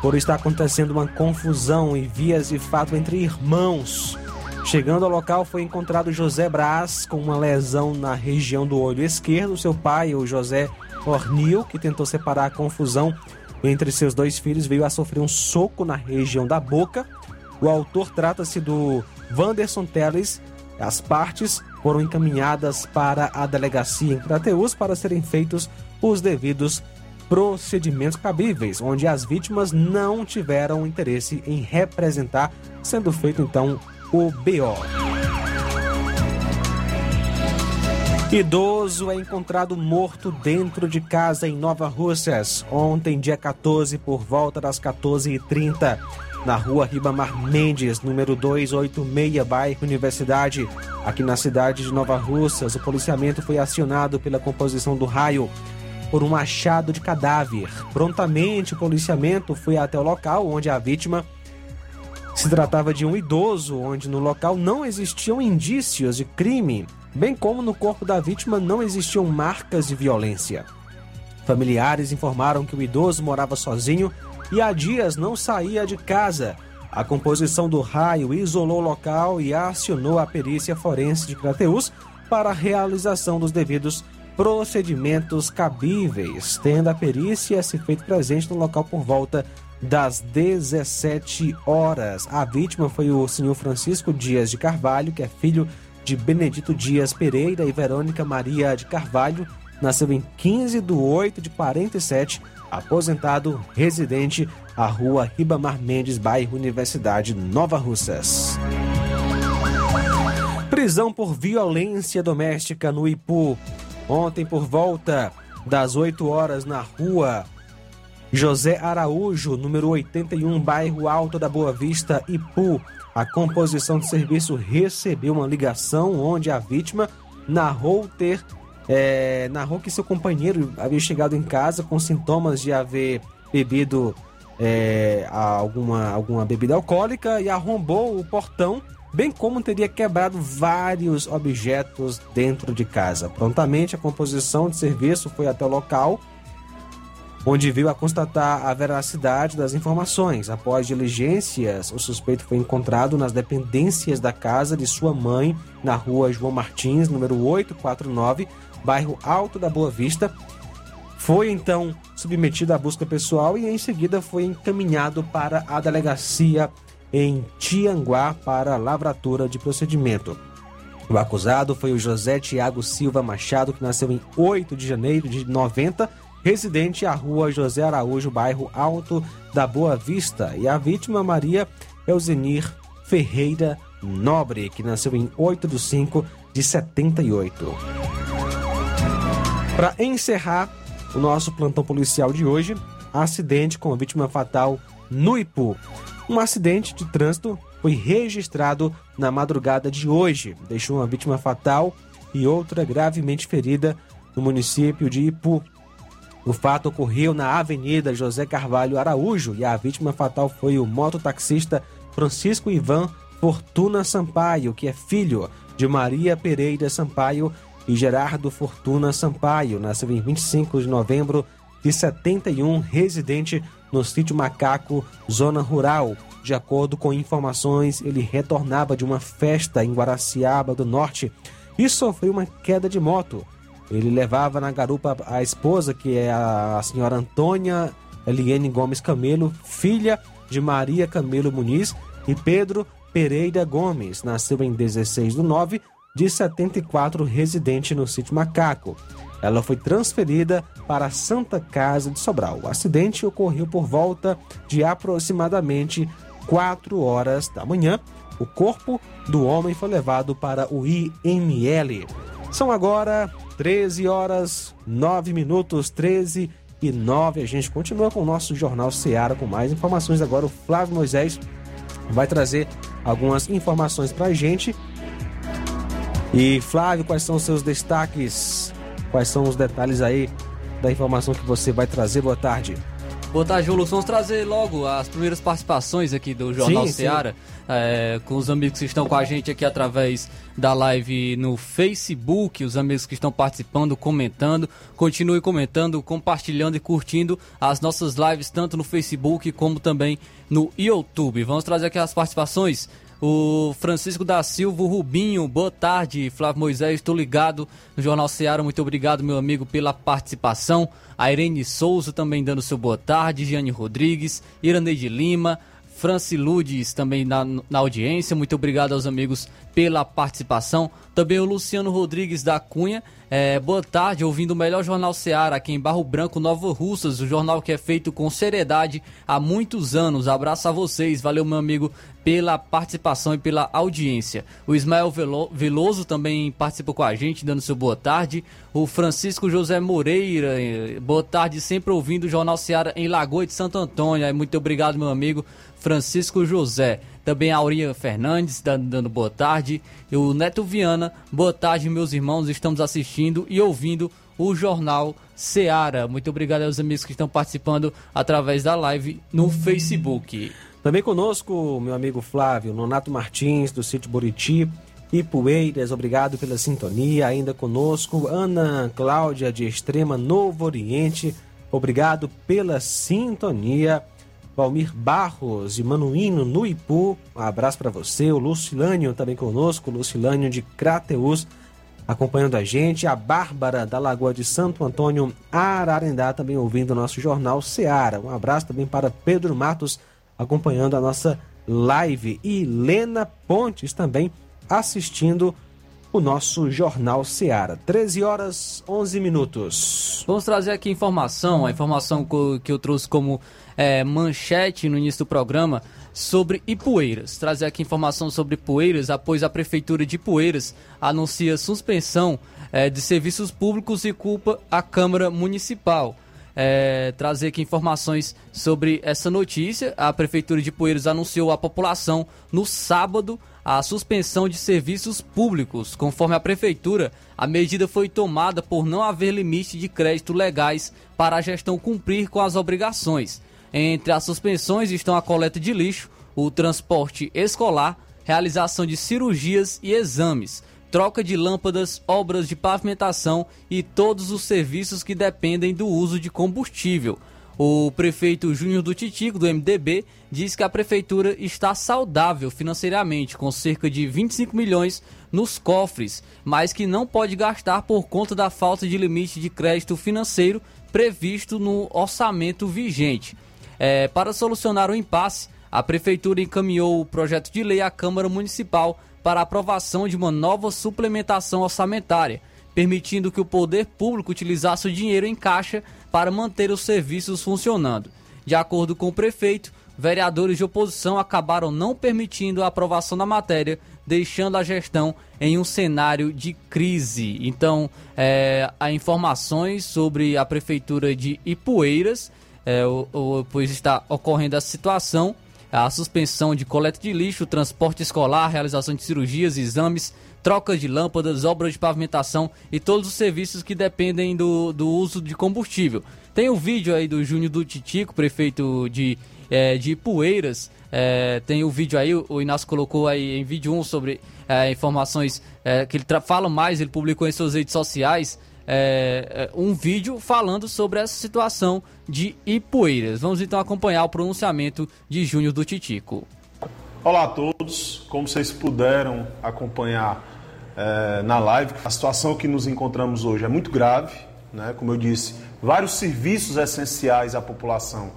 por estar acontecendo uma confusão e vias de fato entre irmãos. Chegando ao local, foi encontrado José Brás com uma lesão na região do olho esquerdo. Seu pai, o José Ornil, que tentou separar a confusão entre seus dois filhos, veio a sofrer um soco na região da boca. O autor trata-se do Wanderson Teles. As partes foram encaminhadas para a delegacia em Crateus para serem feitos os devidos procedimentos cabíveis, onde as vítimas não tiveram interesse em representar, sendo feito então o BO. Idoso é encontrado morto dentro de casa em Nova Russas. Ontem, dia 14, por volta das 14h30, na rua Ribamar Mendes, número 286, bairro Universidade, aqui na cidade de Nova Russas. O policiamento foi acionado pela composição do raio por um achado de cadáver. Prontamente, o policiamento foi até o local onde a vítima Se tratava de um idoso, onde no local não existiam indícios de crime, bem como no corpo da vítima não existiam marcas de violência. Familiares informaram que o idoso morava sozinho e há dias não saía de casa. A composição do raio isolou o local e acionou a perícia forense de Crateus para a realização dos devidos procedimentos cabíveis, tendo a perícia se feito presente no local por volta das 17 horas. A vítima foi o senhor Francisco Dias de Carvalho, que é filho de Benedito Dias Pereira e Verônica Maria de Carvalho, nasceu em 15 de 8 de 47, aposentado, residente, à rua Ribamar Mendes, bairro Universidade Nova Russas. Prisão por violência doméstica no Ipu. Ontem, por volta das 8 horas, na rua José Araújo, número 81, bairro Alto da Boa Vista, Ipu. A composição de serviço recebeu uma ligação onde a vítima narrou ter é, narrou que seu companheiro havia chegado em casa com sintomas de haver bebido é, alguma, alguma bebida alcoólica e arrombou o portão, bem como teria quebrado vários objetos dentro de casa. Prontamente, a composição de serviço foi até o local onde viu a constatar a veracidade das informações. Após diligências, o suspeito foi encontrado nas dependências da casa de sua mãe, na rua João Martins, número 849, bairro Alto da Boa Vista. Foi então submetido à busca pessoal e em seguida foi encaminhado para a delegacia em Tianguá para lavratura de procedimento. O acusado foi o José Tiago Silva Machado, que nasceu em 8 de janeiro de 90 residente à rua José Araújo, bairro Alto da Boa Vista, e a vítima Maria Elzenir Ferreira Nobre, que nasceu em 8 de 5 de 78. Para encerrar o nosso plantão policial de hoje, acidente com vítima fatal no Ipu. Um acidente de trânsito foi registrado na madrugada de hoje, deixou uma vítima fatal e outra gravemente ferida no município de Ipu. O fato ocorreu na Avenida José Carvalho Araújo e a vítima fatal foi o mototaxista Francisco Ivan Fortuna Sampaio, que é filho de Maria Pereira Sampaio e Gerardo Fortuna Sampaio, nasceu em 25 de novembro de 71, residente no sítio Macaco, zona rural. De acordo com informações, ele retornava de uma festa em Guaraciaba do Norte e sofreu uma queda de moto. Ele levava na garupa a esposa, que é a senhora Antônia Eliane Gomes Camelo, filha de Maria Camelo Muniz, e Pedro Pereira Gomes, nasceu em 16 de 9 de 74, residente no sítio Macaco. Ela foi transferida para a Santa Casa de Sobral. O acidente ocorreu por volta de aproximadamente 4 horas da manhã. O corpo do homem foi levado para o IML. São agora 13 horas 9 minutos, 13 e 9. A gente continua com o nosso Jornal Seara com mais informações. Agora o Flávio Moisés vai trazer algumas informações para a gente. E Flávio, quais são os seus destaques? Quais são os detalhes aí da informação que você vai trazer? Boa tarde. Boa tarde, João Vamos trazer logo as primeiras participações aqui do Jornal sim, Seara, é, com os amigos que estão com a gente aqui através da live no Facebook, os amigos que estão participando, comentando. Continue comentando, compartilhando e curtindo as nossas lives, tanto no Facebook como também no YouTube. Vamos trazer aqui as participações. O Francisco da Silva, Rubinho, boa tarde. Flávio Moisés, estou ligado no Jornal Seara. Muito obrigado, meu amigo, pela participação. A Irene Souza também dando seu boa tarde. Giane Rodrigues, Iraneide Lima, Franciludes também na, na audiência. Muito obrigado aos amigos pela participação. Também o Luciano Rodrigues da Cunha. É, boa tarde, ouvindo o melhor Jornal Seara aqui em Barro Branco, Nova Russas, o jornal que é feito com seriedade há muitos anos. Abraço a vocês, valeu meu amigo pela participação e pela audiência. O Ismael Velo Veloso também participa com a gente, dando seu boa tarde. O Francisco José Moreira, eh, boa tarde, sempre ouvindo o Jornal Seara em Lagoa de Santo Antônio. Muito obrigado, meu amigo Francisco José. Também a Aurinha Fernandes dando, boa tarde. E o Neto Viana, boa tarde, meus irmãos. Estamos assistindo e ouvindo o Jornal Seara. Muito obrigado aos amigos que estão participando através da live no Facebook. Também conosco, meu amigo Flávio, Nonato Martins, do sítio Buriti, e Poeiras, obrigado pela sintonia. Ainda conosco, Ana Cláudia, de Extrema Novo Oriente, obrigado pela sintonia. Valmir Barros, de Manuíno, no Ipu, um abraço para você. O Lucilânio também conosco, Lucilânio de Crateus, acompanhando a gente. A Bárbara, da Lagoa de Santo Antônio, Ararendá, também ouvindo o nosso jornal Seara. Um abraço também para Pedro Matos, acompanhando a nossa live. E Lena Pontes também assistindo o nosso Jornal Seara. 13 horas 11 minutos. Vamos trazer aqui informação, a informação que eu trouxe como é, manchete no início do programa sobre Ipueiras. Trazer aqui informação sobre Ipueiras, após a Prefeitura de Ipueiras anuncia suspensão é, de serviços públicos e culpa a Câmara Municipal. É, trazer aqui informações sobre essa notícia. A Prefeitura de Poeiras anunciou à população no sábado a suspensão de serviços públicos. Conforme a prefeitura, a medida foi tomada por não haver limite de crédito legais para a gestão cumprir com as obrigações. Entre as suspensões estão a coleta de lixo, o transporte escolar, realização de cirurgias e exames, troca de lâmpadas, obras de pavimentação e todos os serviços que dependem do uso de combustível. O prefeito Júnior do Titico, do MDB, diz que a prefeitura está saudável financeiramente, com cerca de 25 milhões nos cofres, mas que não pode gastar por conta da falta de limite de crédito financeiro previsto no orçamento vigente. É, para solucionar o impasse, a prefeitura encaminhou o projeto de lei à Câmara Municipal para aprovação de uma nova suplementação orçamentária, permitindo que o poder público utilizasse o dinheiro em caixa para manter os serviços funcionando. De acordo com o prefeito, vereadores de oposição acabaram não permitindo a aprovação da matéria, deixando a gestão em um cenário de crise. Então, é, há informações sobre a prefeitura de Ipueiras, é, o, o, pois está ocorrendo essa situação, a suspensão de coleta de lixo, transporte escolar, realização de cirurgias, exames, troca de lâmpadas, obras de pavimentação e todos os serviços que dependem do, do uso de combustível. Tem o um vídeo aí do Júnior do Titico, prefeito de, é, de Poeiras. É, tem o vídeo aí, o Inácio colocou aí em vídeo 1 sobre é, informações é, que ele fala mais, ele publicou em suas redes sociais. É, é, um vídeo falando sobre essa situação de Ipueiras. Vamos então acompanhar o pronunciamento de Júnior do Titico. Olá a todos, como vocês puderam acompanhar é, na live. A situação que nos encontramos hoje é muito grave, né? como eu disse, vários serviços essenciais à população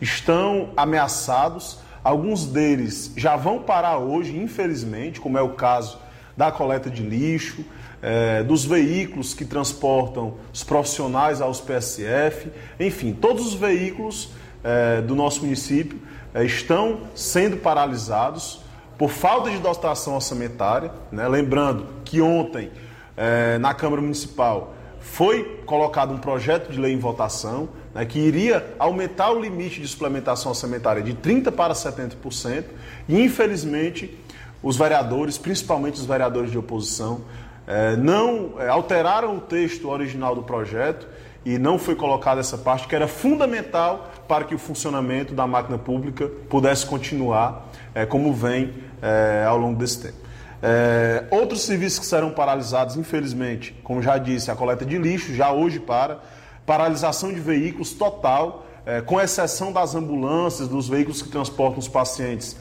estão ameaçados. Alguns deles já vão parar hoje, infelizmente, como é o caso da coleta de lixo, é, dos veículos que transportam os profissionais aos PSF, enfim, todos os veículos é, do nosso município é, estão sendo paralisados por falta de dotação orçamentária. Né? Lembrando que ontem, é, na Câmara Municipal, foi colocado um projeto de lei em votação né, que iria aumentar o limite de suplementação orçamentária de 30% para 70%, e infelizmente os vereadores, principalmente os vereadores de oposição, é, não é, alteraram o texto original do projeto e não foi colocada essa parte que era fundamental para que o funcionamento da máquina pública pudesse continuar é, como vem é, ao longo desse tempo. É, outros serviços que serão paralisados, infelizmente, como já disse, a coleta de lixo já hoje para, paralisação de veículos total, é, com exceção das ambulâncias, dos veículos que transportam os pacientes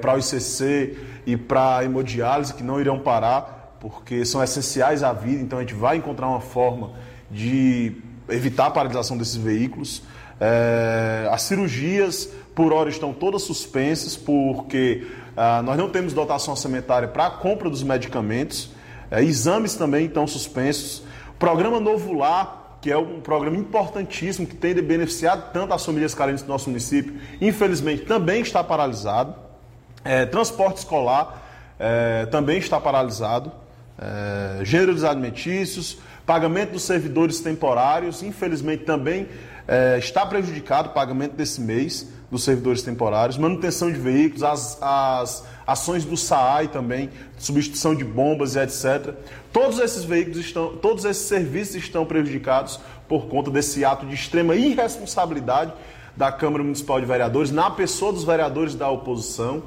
para o ICC e para a hemodiálise, que não irão parar, porque são essenciais à vida, então a gente vai encontrar uma forma de evitar a paralisação desses veículos. É, as cirurgias, por hora, estão todas suspensas, porque ah, nós não temos dotação orçamentária para a compra dos medicamentos. É, exames também estão suspensos. O programa Novo Lar, que é um programa importantíssimo, que tem beneficiado tanto as famílias carentes do nosso município, infelizmente também está paralisado. É, transporte escolar é, também está paralisado. É, gêneros alimentícios, pagamento dos servidores temporários, infelizmente também é, está prejudicado o pagamento desse mês dos servidores temporários, manutenção de veículos, as, as ações do SAAI também, substituição de bombas e etc. Todos esses veículos estão, todos esses serviços estão prejudicados por conta desse ato de extrema irresponsabilidade da Câmara Municipal de Vereadores, na pessoa dos vereadores da oposição,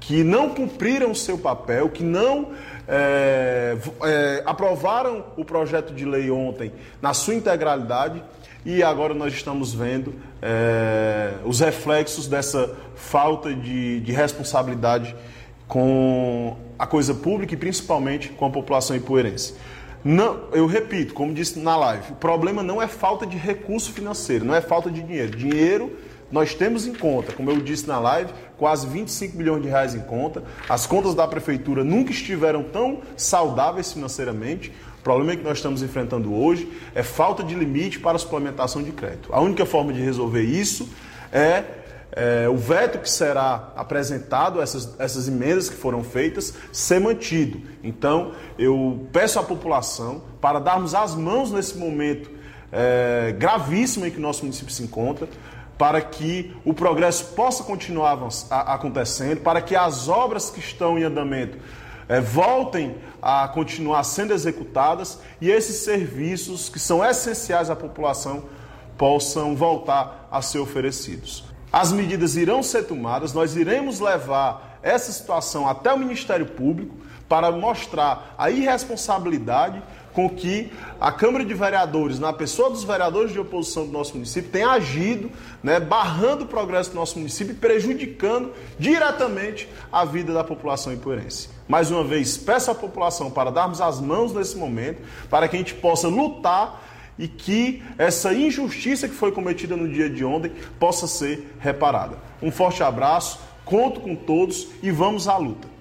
que não cumpriram o seu papel, que não é, é, aprovaram o projeto de lei ontem na sua integralidade e agora nós estamos vendo é, os reflexos dessa falta de, de, responsabilidade com a coisa pública e principalmente com a população ipuerense. Não, eu repito, como disse na live, o problema não é falta de recurso financeiro, não é falta de dinheiro. Dinheiro nós temos em conta, como eu disse na live, quase 25 milhões de reais em conta. As contas da prefeitura nunca estiveram tão saudáveis financeiramente. O problema que nós estamos enfrentando hoje é falta de limite para a suplementação de crédito. A única forma de resolver isso é, é o veto que será apresentado, essas, essas emendas que foram feitas, ser mantido. Então, eu peço à população para darmos as mãos nesse momento é, gravíssimo em que nosso município se encontra, para que o progresso possa continuar acontecendo, para que as obras que estão em andamento é, voltem a continuar sendo executadas e esses serviços que são essenciais à população possam voltar a ser oferecidos. As medidas irão ser tomadas, nós iremos levar essa situação até o Ministério Público para mostrar a irresponsabilidade com que a Câmara de Vereadores, na pessoa dos vereadores de oposição do nosso município, tem agido, né, barrando o progresso do nosso município e prejudicando diretamente a vida da população ipuerense. Mais uma vez, peço à população para darmos as mãos nesse momento, para que a gente possa lutar e que essa injustiça que foi cometida no dia de ontem possa ser reparada. Um forte abraço, conto com todos e vamos à luta.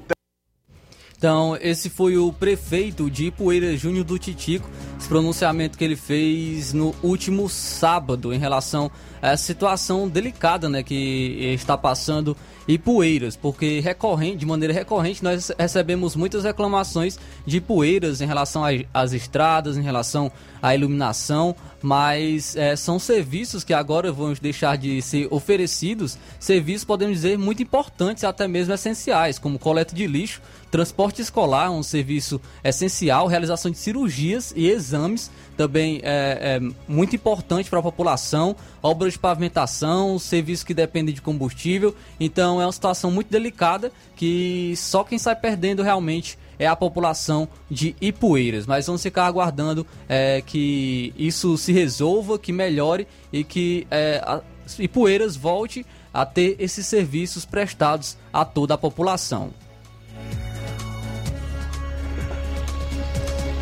Então, esse foi o prefeito de Ipueira Júnior do Titico, esse pronunciamento que ele fez no último sábado em relação a essa situação delicada né, que está passando Ipueiras, porque recorrente, de maneira recorrente nós recebemos muitas reclamações de Ipueiras em relação às estradas, em relação à iluminação, mas é, são serviços que agora vão deixar de ser oferecidos, serviços, podemos dizer, muito importantes, até mesmo essenciais, como coleta de lixo, transporte escolar, um serviço essencial, realização de cirurgias e exames, também é, é muito importante para a população, obras de pavimentação, serviços que dependem de combustível, então é uma situação muito delicada que só quem sai perdendo realmente é a população de Ipueiras. Mas vamos ficar aguardando é, que isso se resolva, que melhore e que é, a Ipueiras volte a ter esses serviços prestados a toda a população.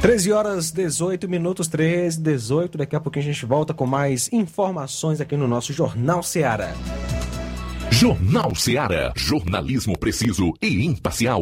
13 horas 18 minutos, 13, 18. Daqui a pouquinho a gente volta com mais informações aqui no nosso Jornal Seara. Jornal Seara. Jornalismo preciso e imparcial.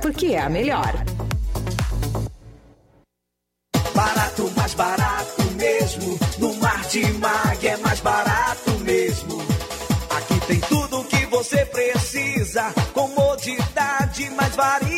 porque é a melhor. Barato, mais barato mesmo. No Martimag é mais barato mesmo. Aqui tem tudo o que você precisa. Comodidade, mais variedade.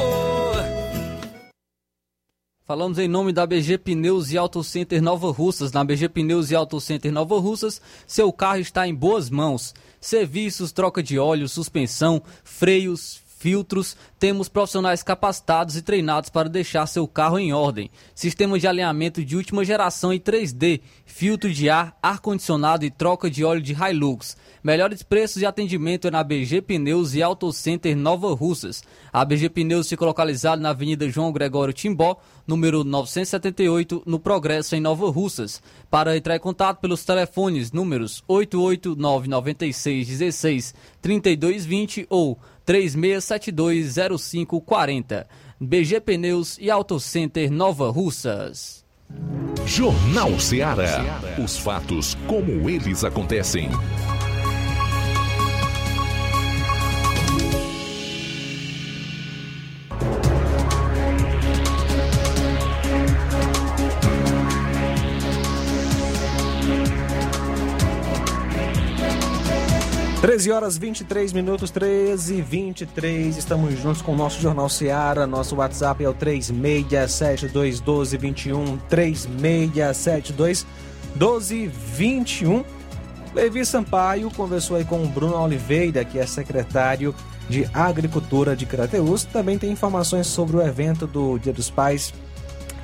Falamos em nome da BG Pneus e Auto Center Nova Russas. Na BG Pneus e Auto Center Nova Russas, seu carro está em boas mãos. Serviços, troca de óleo, suspensão, freios, filtros, temos profissionais capacitados e treinados para deixar seu carro em ordem. Sistema de alinhamento de última geração em 3D, filtro de ar, ar-condicionado e troca de óleo de Hilux. Melhores preços e atendimento é na BG Pneus e Auto Center Nova Russas. A BG Pneus fica localizada na Avenida João Gregório Timbó, número 978, no Progresso, em Nova Russas. Para entrar em contato pelos telefones números 8899616 3220 ou 36720540. BG Pneus e Auto Center Nova Russas. Jornal Ceará. Os fatos como eles acontecem. Treze horas 23 minutos, 13 e 23. Estamos juntos com o nosso Jornal Seara. Nosso WhatsApp é o 3672 1221. 3672 1221. Levi Sampaio conversou aí com o Bruno Oliveira, que é secretário de Agricultura de Crateus. Também tem informações sobre o evento do Dia dos Pais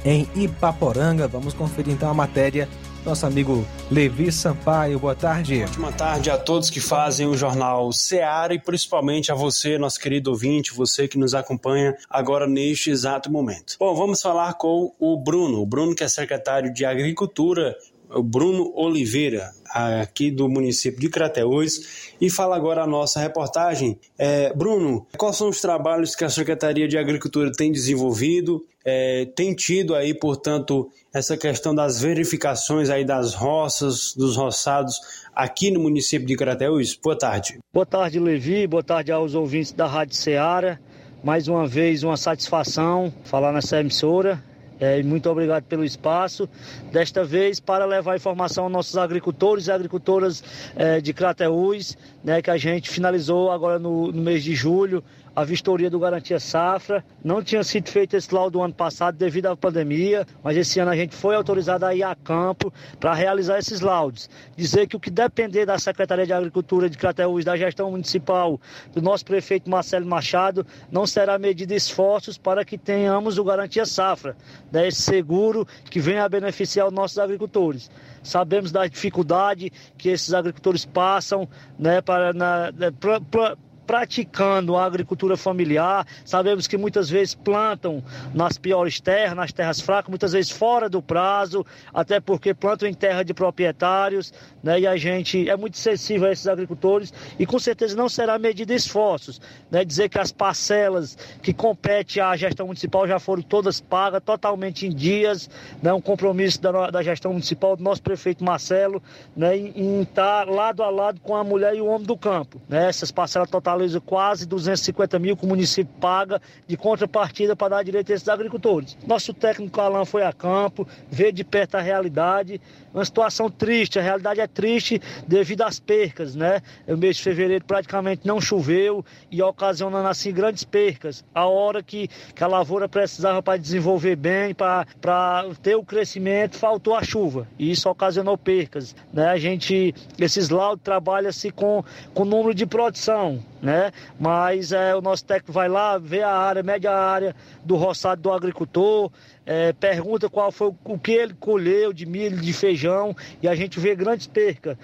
em Ipaporanga. Vamos conferir então a matéria nosso amigo Levi Sampaio. Boa tarde. Ótima tarde a todos que fazem o jornal Seara e principalmente a você, nosso querido ouvinte, você que nos acompanha agora neste exato momento. Bom, vamos falar com o Bruno, o Bruno que é secretário de Agricultura o Bruno Oliveira, aqui do município de Crateús, e fala agora a nossa reportagem. É, Bruno, quais são os trabalhos que a Secretaria de Agricultura tem desenvolvido? É, tem tido aí, portanto, essa questão das verificações aí das roças, dos roçados aqui no município de Crateús? Boa tarde. Boa tarde, Levi. Boa tarde aos ouvintes da Rádio Ceará. Mais uma vez, uma satisfação falar nessa emissora é, muito obrigado pelo espaço. Desta vez para levar informação aos nossos agricultores e agricultoras é, de Crateús, né, que a gente finalizou agora no, no mês de julho a vistoria do Garantia Safra. Não tinha sido feito esse laudo ano passado devido à pandemia, mas esse ano a gente foi autorizado a ir a campo para realizar esses laudos. Dizer que o que depender da Secretaria de Agricultura de Crateús, da gestão municipal, do nosso prefeito Marcelo Machado, não será medida esforços para que tenhamos o Garantia Safra, né, esse seguro que venha a beneficiar os nossos agricultores. Sabemos da dificuldade que esses agricultores passam né, para, na, pra, pra, praticando a agricultura familiar. Sabemos que muitas vezes plantam nas piores terras, nas terras fracas, muitas vezes fora do prazo, até porque plantam em terra de proprietários, né? E a gente é muito sensível a esses agricultores e com certeza não será medida esforços, né? Dizer que as parcelas que compete à gestão municipal já foram todas pagas, totalmente em dias, né? Um compromisso da, da gestão municipal do nosso prefeito Marcelo, né? Em, em estar lado a lado com a mulher e o homem do campo, né? Essas parcelas total realiza quase 250 mil que o município paga de contrapartida para dar direito a esses agricultores. Nosso técnico Alain foi a campo, vê de perto a realidade, uma situação triste, a realidade é triste devido às percas, né? O mês de fevereiro praticamente não choveu e ocasionando assim grandes percas. A hora que, que a lavoura precisava para desenvolver bem, para ter o crescimento, faltou a chuva e isso ocasionou percas, né? A gente, esses laudos trabalham-se com, com número de produção, né? Mas é, o nosso técnico vai lá, vê a área, mede a área do roçado do agricultor, é, pergunta qual foi o que ele colheu de milho, de feijão, e a gente vê grandes percas,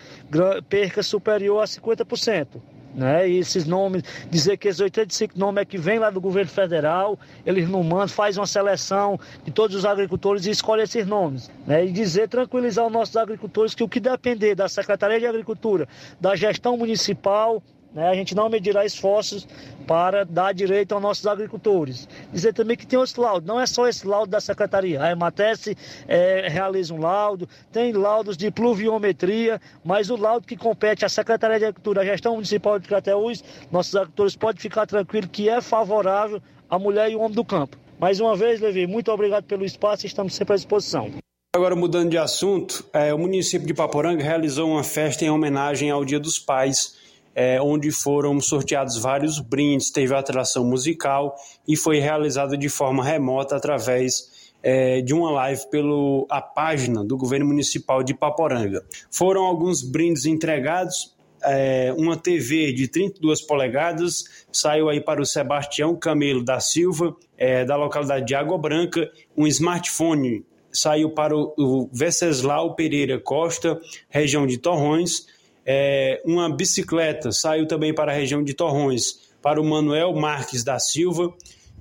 percas superior a 50%. Né? E esses nomes, dizer que esses 85 nomes é que vem lá do governo federal, eles não mandam, faz uma seleção de todos os agricultores e escolhe esses nomes. Né? E dizer, tranquilizar os nossos agricultores que o que depender da Secretaria de Agricultura, da gestão municipal, né? A gente não medirá esforços para dar direito aos nossos agricultores. Dizer também que tem outros laudos, não é só esse laudo da Secretaria. A Ematece é, realiza um laudo, tem laudos de pluviometria, mas o laudo que compete à Secretaria de Agricultura, à gestão municipal de Crateús, nossos agricultores podem ficar tranquilos que é favorável à mulher e ao homem do campo. Mais uma vez, Levi, muito obrigado pelo espaço e estamos sempre à disposição. Agora, mudando de assunto, é, o município de Paporanga realizou uma festa em homenagem ao Dia dos Pais é, onde foram sorteados vários brindes, teve atração musical e foi realizado de forma remota através é, de uma live pela a página do governo municipal de Paporanga. Foram alguns brindes entregados, é, uma TV de 32 polegadas saiu aí para o Sebastião Camelo da Silva, é, da localidade de Água Branca, um smartphone saiu para o, Venceslau Pereira Costa, região de Torrões, é, uma bicicleta saiu também para a região de Torrões, para o Manuel Marques da Silva,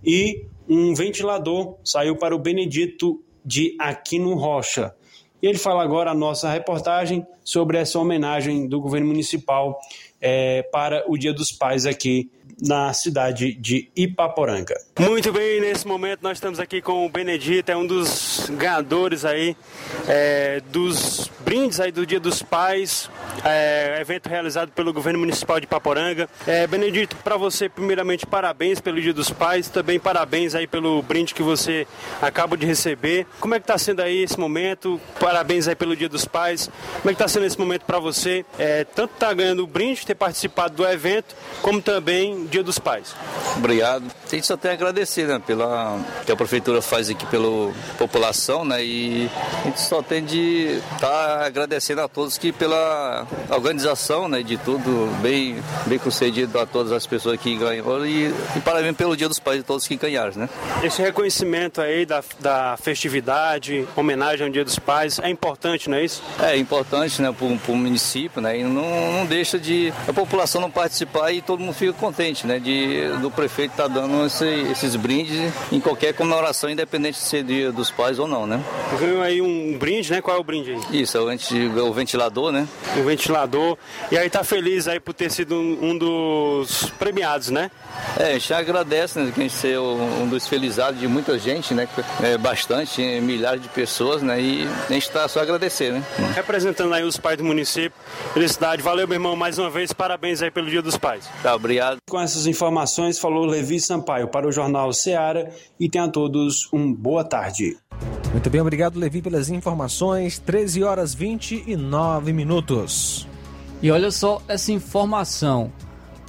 e um ventilador saiu para o Benedito de Aquino Rocha. E ele fala agora a nossa reportagem sobre essa homenagem do governo municipal é, para o Dia dos Pais aqui na cidade de Ipaporanga. Muito bem, nesse momento nós estamos aqui com o Benedito, é um dos ganhadores aí é, dos brindes aí do Dia dos Pais, é, evento realizado pelo governo municipal de Ipaporanga. É, Benedito, para você primeiramente parabéns pelo Dia dos Pais, também parabéns aí pelo brinde que você acaba de receber. Como é que está sendo aí esse momento? Parabéns aí pelo Dia dos Pais. Como é que está sendo esse momento para você? É, tanto tá ganhando o brinde, ter participado do evento, como também Dia dos Pais. Obrigado. A gente só tem a agradecer, né, pela que a prefeitura faz aqui pela população, né, e a gente só tem de estar tá agradecendo a todos que pela organização, né, de tudo bem, bem concedido a todas as pessoas que ganharam e, e parabéns pelo Dia dos Pais de todos que ganharam, né. Esse reconhecimento aí da, da festividade, homenagem ao Dia dos Pais, é importante, não é isso? É importante, né, para o município, né, e não, não deixa de a população não participar e todo mundo fica contente, né? De, do prefeito estar tá dando esse, esses brindes em qualquer comemoração, independente de ser dia dos pais ou não, né? Ganhou aí um brinde, né? Qual é o brinde aí? Isso, é o, o ventilador, né? O ventilador. E aí tá feliz aí por ter sido um dos premiados, né? É, a gente agradece, né? Que a gente ser um dos felizados de muita gente, né? É, bastante, milhares de pessoas, né? E a gente está só a agradecer, né? Representando aí os pais do município, felicidade. Valeu, meu irmão, mais uma vez, parabéns aí pelo Dia dos Pais. Tá, obrigado. Com essas informações, falou Levi Sampaio para o Jornal Seara e tenham todos um boa tarde. Muito bem, obrigado, Levi, pelas informações. 13 horas 29 minutos. E olha só essa informação.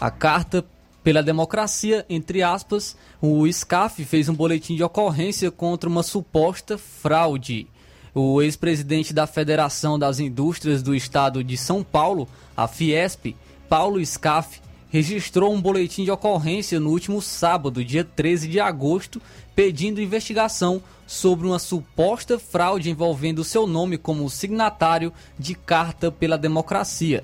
A carta pela democracia, entre aspas, o SCAF fez um boletim de ocorrência contra uma suposta fraude. O ex-presidente da Federação das Indústrias do Estado de São Paulo, a Fiesp, Paulo Scaff, registrou um boletim de ocorrência no último sábado, dia 13 de agosto, pedindo investigação sobre uma suposta fraude envolvendo seu nome como signatário de Carta pela Democracia.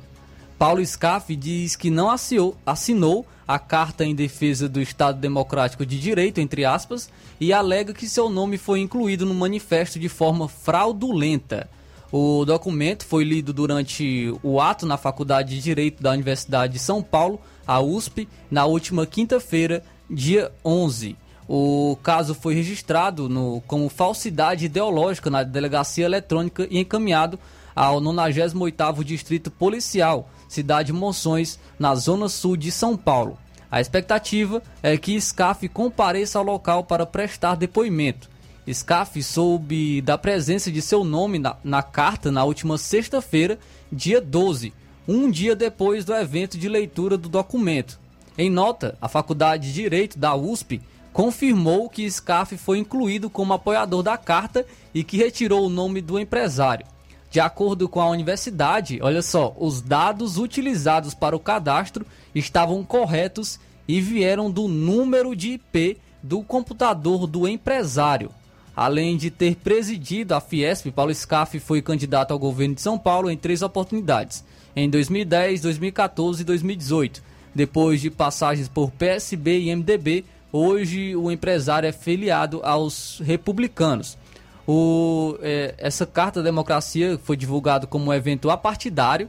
Paulo Scaff diz que não assinou, assinou a Carta em Defesa do Estado Democrático de Direito, entre aspas, e alega que seu nome foi incluído no manifesto de forma fraudulenta. O documento foi lido durante o ato na Faculdade de Direito da Universidade de São Paulo, a USP, na última quinta-feira, dia 11. O caso foi registrado no, como falsidade ideológica na delegacia eletrônica e encaminhado ao 98º Distrito Policial, cidade Monções, na zona sul de São Paulo. A expectativa é que SCAF compareça ao local para prestar depoimento. SCAF soube da presença de seu nome na, na carta na última sexta-feira, dia 12, um dia depois do evento de leitura do documento. Em nota, a Faculdade de Direito da USP confirmou que SCAF foi incluído como apoiador da carta e que retirou o nome do empresário. De acordo com a universidade, olha só, os dados utilizados para o cadastro estavam corretos e vieram do número de IP do computador do empresário. Além de ter presidido a Fiesp, Paulo Scaff foi candidato ao governo de São Paulo em três oportunidades, em 2010, 2014 e 2018. Depois de passagens por PSB e MDB, hoje o empresário é filiado aos republicanos. O, é, essa carta da democracia foi divulgada como um evento apartidário.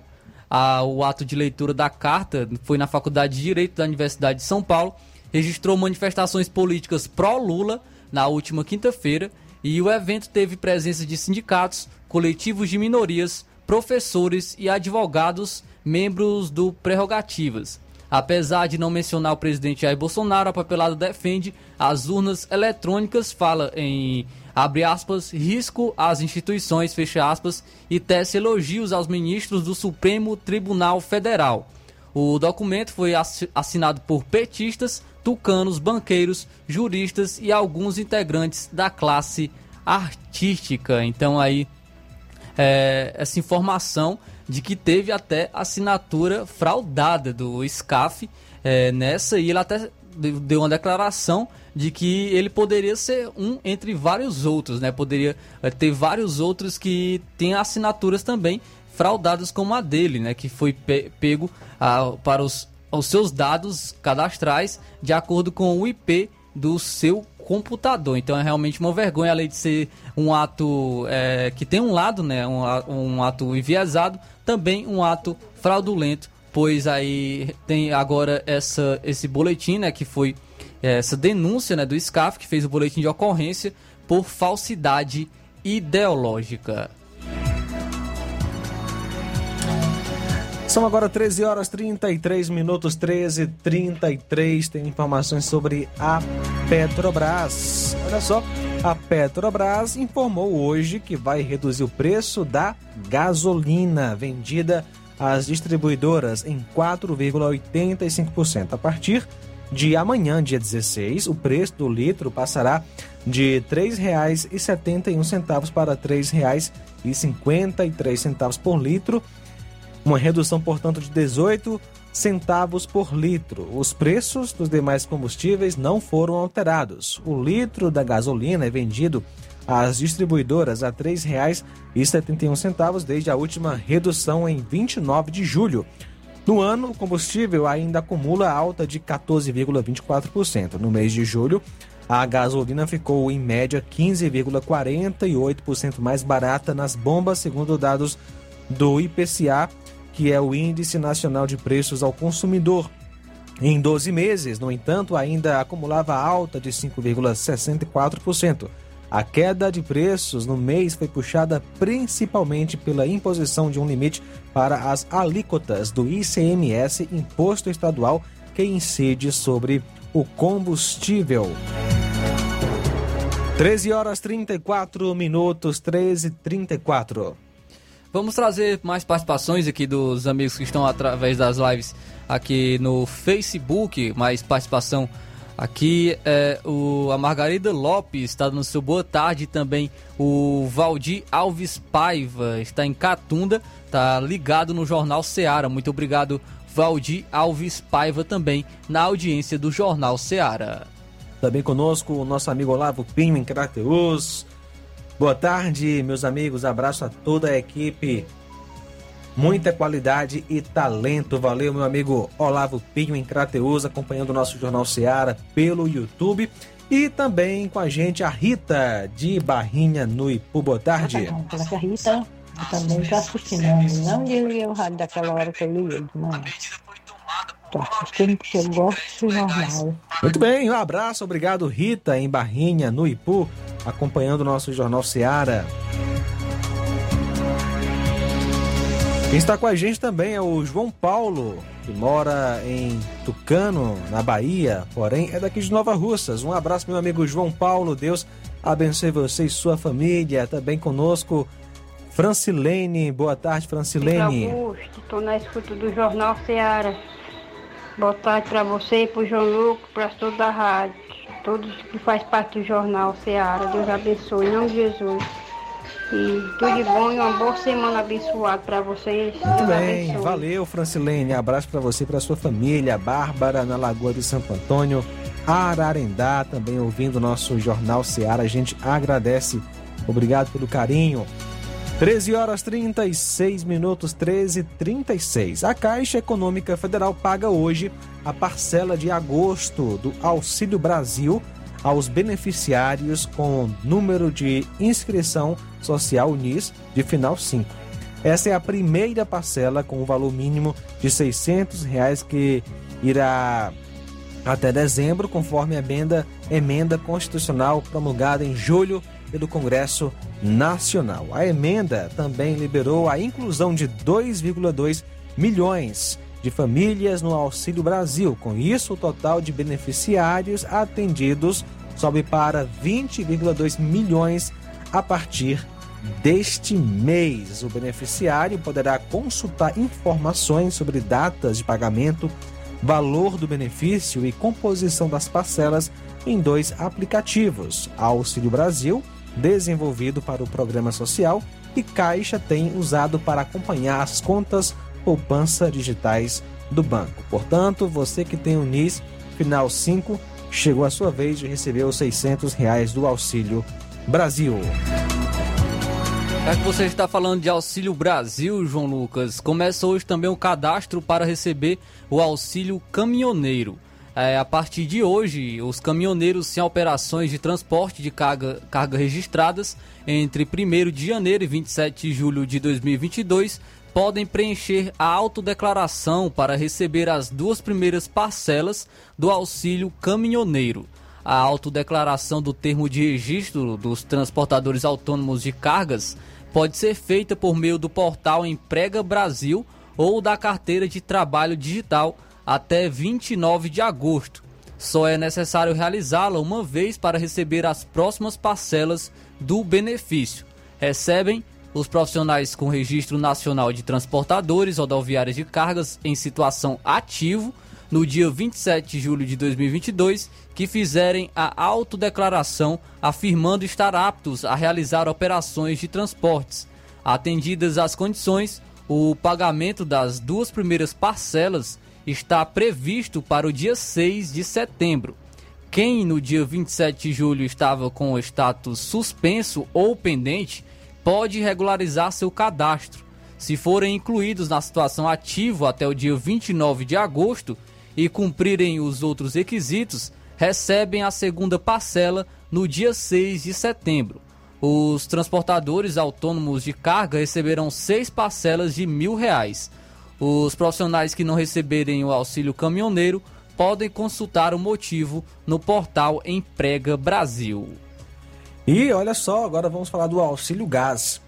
A, o ato de leitura da carta foi na Faculdade de Direito da Universidade de São Paulo. Registrou manifestações políticas pró-Lula na última quinta-feira e o evento teve presença de sindicatos, coletivos de minorias, professores e advogados, membros do Prerrogativas. Apesar de não mencionar o presidente Jair Bolsonaro, a papelada defende as urnas eletrônicas, fala em abre aspas, risco às instituições, fecha aspas, e tece elogios aos ministros do Supremo Tribunal Federal. O documento foi assinado por petistas, tucanos, banqueiros, juristas e alguns integrantes da classe artística. Então aí é, essa informação de que teve até assinatura fraudada do SCAF é, nessa e ele até deu uma declaração de que ele poderia ser um entre vários outros, né? Poderia é, ter vários outros que têm assinaturas também fraudadas como a dele, né? Que foi pe pego para os os seus dados cadastrais de acordo com o IP do seu computador. Então é realmente uma vergonha, além de ser um ato é, que tem um lado, né, um, um ato enviesado, também um ato fraudulento, pois aí tem agora essa, esse boletim, né, que foi é, essa denúncia né, do SCAF, que fez o boletim de ocorrência por falsidade ideológica. São agora 13 horas 33 minutos, 13 33 Tem informações sobre a Petrobras. Olha só, a Petrobras informou hoje que vai reduzir o preço da gasolina vendida às distribuidoras em 4,85%. A partir de amanhã, dia 16, o preço do litro passará de R$ 3,71 para R$ 3,53 por litro uma redução, portanto, de 18 centavos por litro. Os preços dos demais combustíveis não foram alterados. O litro da gasolina é vendido às distribuidoras a R$ 3,71 desde a última redução em 29 de julho. No ano, o combustível ainda acumula alta de 14,24%. No mês de julho, a gasolina ficou em média 15,48% mais barata nas bombas, segundo dados do IPCA que é o Índice Nacional de Preços ao Consumidor. Em 12 meses, no entanto, ainda acumulava alta de 5,64%. A queda de preços no mês foi puxada principalmente pela imposição de um limite para as alíquotas do ICMS, Imposto Estadual, que incide sobre o combustível. 13 horas 34 minutos, 13 e 34. Vamos trazer mais participações aqui dos amigos que estão através das lives aqui no Facebook, mais participação aqui. É, o, a Margarida Lopes está dando seu boa tarde também. O Valdir Alves Paiva está em Catunda, está ligado no Jornal Seara. Muito obrigado, Valdir Alves Paiva, também na audiência do Jornal Seara. Também conosco o nosso amigo Olavo Pinho em Crateus. Boa tarde, meus amigos. Abraço a toda a equipe. Muita qualidade e talento. Valeu, meu amigo Olavo Pinho em Crateus, acompanhando o nosso Jornal Seara pelo YouTube. E também com a gente a Rita de Barrinha no Ipu. Boa tarde. Coloca a Rita, eu também estou assistindo. Não desliguei o rádio daquela hora que eu liguei de manhã. Estou assistindo porque eu gosto do jornal. Muito bem, um abraço. Obrigado, Rita, em Barrinha, no Ipu acompanhando o nosso Jornal Seara. Quem está com a gente também é o João Paulo, que mora em Tucano, na Bahia, porém é daqui de Nova Russas. Um abraço, meu amigo João Paulo. Deus abençoe você e sua família. Também conosco, Francilene. Boa tarde, Francilene. Augusto, estou na escuta do Jornal Ceará. Boa tarde para você, para o João Lucas, para toda a rádio, todos que faz parte do Jornal Ceará. Deus abençoe, em nome de Jesus. E tudo de bom e uma boa semana abençoada para vocês. Muito bem, abençoe. valeu, Francilene. Abraço para você e para sua família. Bárbara, na Lagoa de Santo Antônio. Ararendá, também ouvindo o nosso Jornal Seara. A gente agradece. Obrigado pelo carinho. 13 horas 36 minutos, 13 36. A Caixa Econômica Federal paga hoje a parcela de agosto do Auxílio Brasil aos beneficiários com número de inscrição social UNIS de final 5. Essa é a primeira parcela com o valor mínimo de 600 reais que irá até dezembro, conforme a emenda, emenda constitucional promulgada em julho pelo Congresso Nacional. A emenda também liberou a inclusão de 2,2 milhões de famílias no Auxílio Brasil. Com isso, o total de beneficiários atendidos sobe para 20,2 milhões a partir deste mês. O beneficiário poderá consultar informações sobre datas de pagamento, valor do benefício e composição das parcelas em dois aplicativos: Auxílio Brasil, desenvolvido para o programa social, e Caixa tem usado para acompanhar as contas poupança digitais do banco. Portanto, você que tem o NIS final 5, chegou a sua vez de receber os 600 reais do Auxílio Brasil. Já que você está falando de Auxílio Brasil, João Lucas, começa hoje também o cadastro para receber o auxílio caminhoneiro. É, a partir de hoje, os caminhoneiros sem operações de transporte de carga, carga registradas entre 1 de janeiro e 27 de julho de 2022 podem preencher a autodeclaração para receber as duas primeiras parcelas do auxílio caminhoneiro. A autodeclaração do termo de registro dos transportadores autônomos de cargas pode ser feita por meio do portal Emprega Brasil ou da carteira de trabalho digital até 29 de agosto. Só é necessário realizá-la uma vez para receber as próximas parcelas do benefício. Recebem os profissionais com registro nacional de transportadores rodoviárias de cargas em situação ativo no dia 27 de julho de 2022 que fizerem a autodeclaração afirmando estar aptos a realizar operações de transportes. Atendidas as condições, o pagamento das duas primeiras parcelas está previsto para o dia 6 de setembro. Quem no dia 27 de julho estava com o status suspenso ou pendente pode regularizar seu cadastro. Se forem incluídos na situação ativa até o dia 29 de agosto e cumprirem os outros requisitos, recebem a segunda parcela no dia 6 de setembro. Os transportadores autônomos de carga receberão seis parcelas de mil reais. Os profissionais que não receberem o auxílio caminhoneiro podem consultar o motivo no portal Emprega Brasil. E olha só, agora vamos falar do auxílio gás.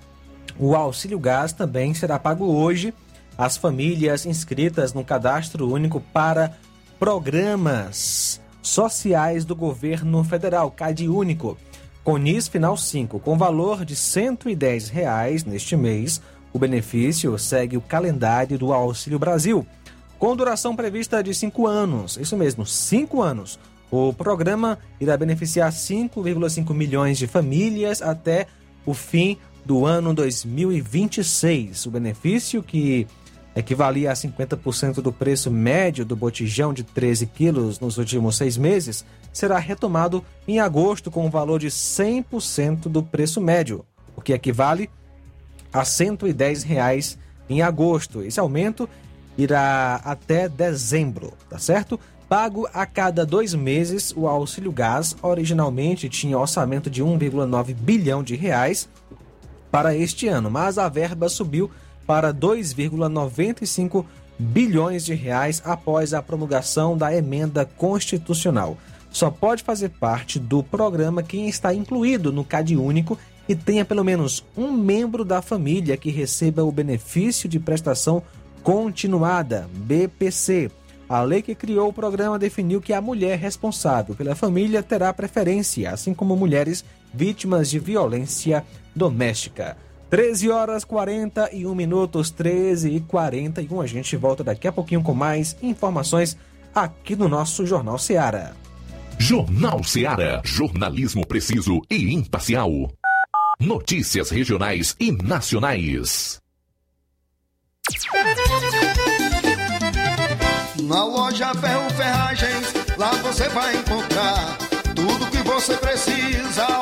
O auxílio gás também será pago hoje às famílias inscritas no cadastro único para programas sociais do governo federal, CAD único, com NIS final 5, com valor de 110 reais neste mês. O benefício segue o calendário do Auxílio Brasil, com duração prevista de 5 anos. Isso mesmo, 5 anos. O programa irá beneficiar 5,5 milhões de famílias até o fim do ano 2026. O benefício, que equivalia a 50% do preço médio do botijão de 13 quilos nos últimos seis meses, será retomado em agosto com o valor de 100% do preço médio, o que equivale a 110 reais em agosto. Esse aumento irá até dezembro, tá certo? Pago a cada dois meses, o auxílio gás originalmente tinha orçamento de 1,9 bilhão de reais para este ano, mas a verba subiu para 2,95 bilhões de reais após a promulgação da emenda constitucional. Só pode fazer parte do programa quem está incluído no CAD único e tenha pelo menos um membro da família que receba o benefício de prestação continuada, BPC. A lei que criou o programa definiu que a mulher responsável pela família terá preferência, assim como mulheres vítimas de violência doméstica. 13 horas 41 minutos, 13 e 41. A gente volta daqui a pouquinho com mais informações aqui no nosso Jornal Seara. Jornal Seara. Jornalismo preciso e imparcial. Notícias regionais e nacionais. Na loja Ferro Ferragens, lá você vai encontrar tudo que você precisa,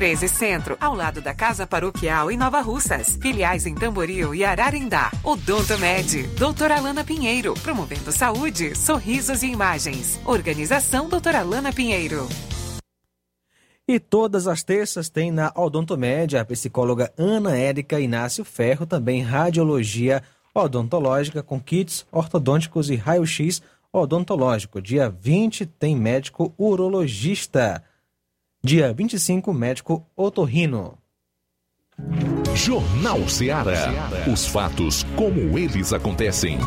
1213 Centro, ao lado da Casa Paroquial em Nova Russas. Filiais em Tamboril e Ararindá. Odonto Med, doutora Alana Pinheiro, promovendo saúde, sorrisos e imagens. Organização doutora Alana Pinheiro. E todas as terças tem na Odontomédia a psicóloga Ana Érica Inácio Ferro, também radiologia odontológica com kits ortodônticos e raio-x odontológico. Dia 20 tem médico urologista. Dia 25, médico otorrino. Jornal Seara. Os fatos como eles acontecem.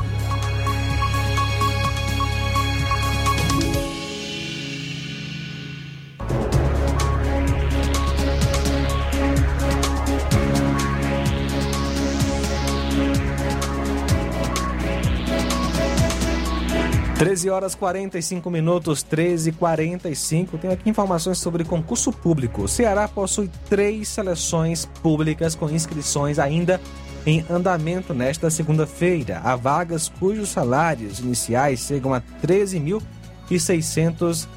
Treze horas 45 minutos, 13 e 45. Tenho aqui informações sobre concurso público. O Ceará possui três seleções públicas com inscrições ainda em andamento nesta segunda-feira. Há vagas cujos salários iniciais chegam a 13.600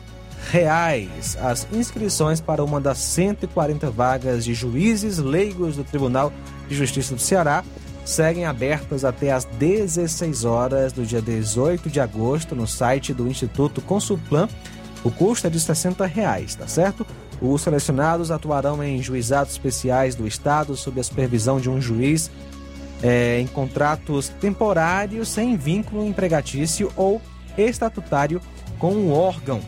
reais. As inscrições para uma das 140 vagas de juízes leigos do Tribunal de Justiça do Ceará seguem abertas até às 16 horas do dia 18 de agosto no site do Instituto Consulplan. O custo é de 60 reais, tá certo? Os selecionados atuarão em juizados especiais do Estado sob a supervisão de um juiz é, em contratos temporários sem vínculo empregatício ou estatutário com o órgão.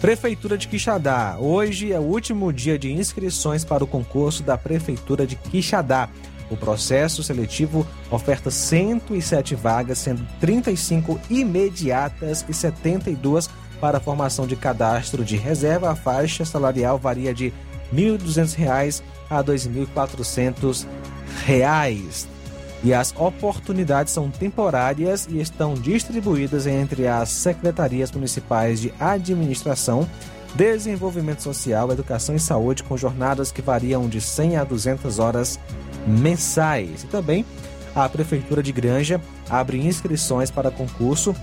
Prefeitura de Quixadá. Hoje é o último dia de inscrições para o concurso da Prefeitura de Quixadá. O processo seletivo oferta 107 vagas, sendo 35 imediatas e 72 para a formação de cadastro de reserva. A faixa salarial varia de R$ 1.200 a R$ 2.400. E as oportunidades são temporárias e estão distribuídas entre as secretarias municipais de administração, desenvolvimento social, educação e saúde, com jornadas que variam de 100 a 200 horas mensais. E também a Prefeitura de Granja abre inscrições para concurso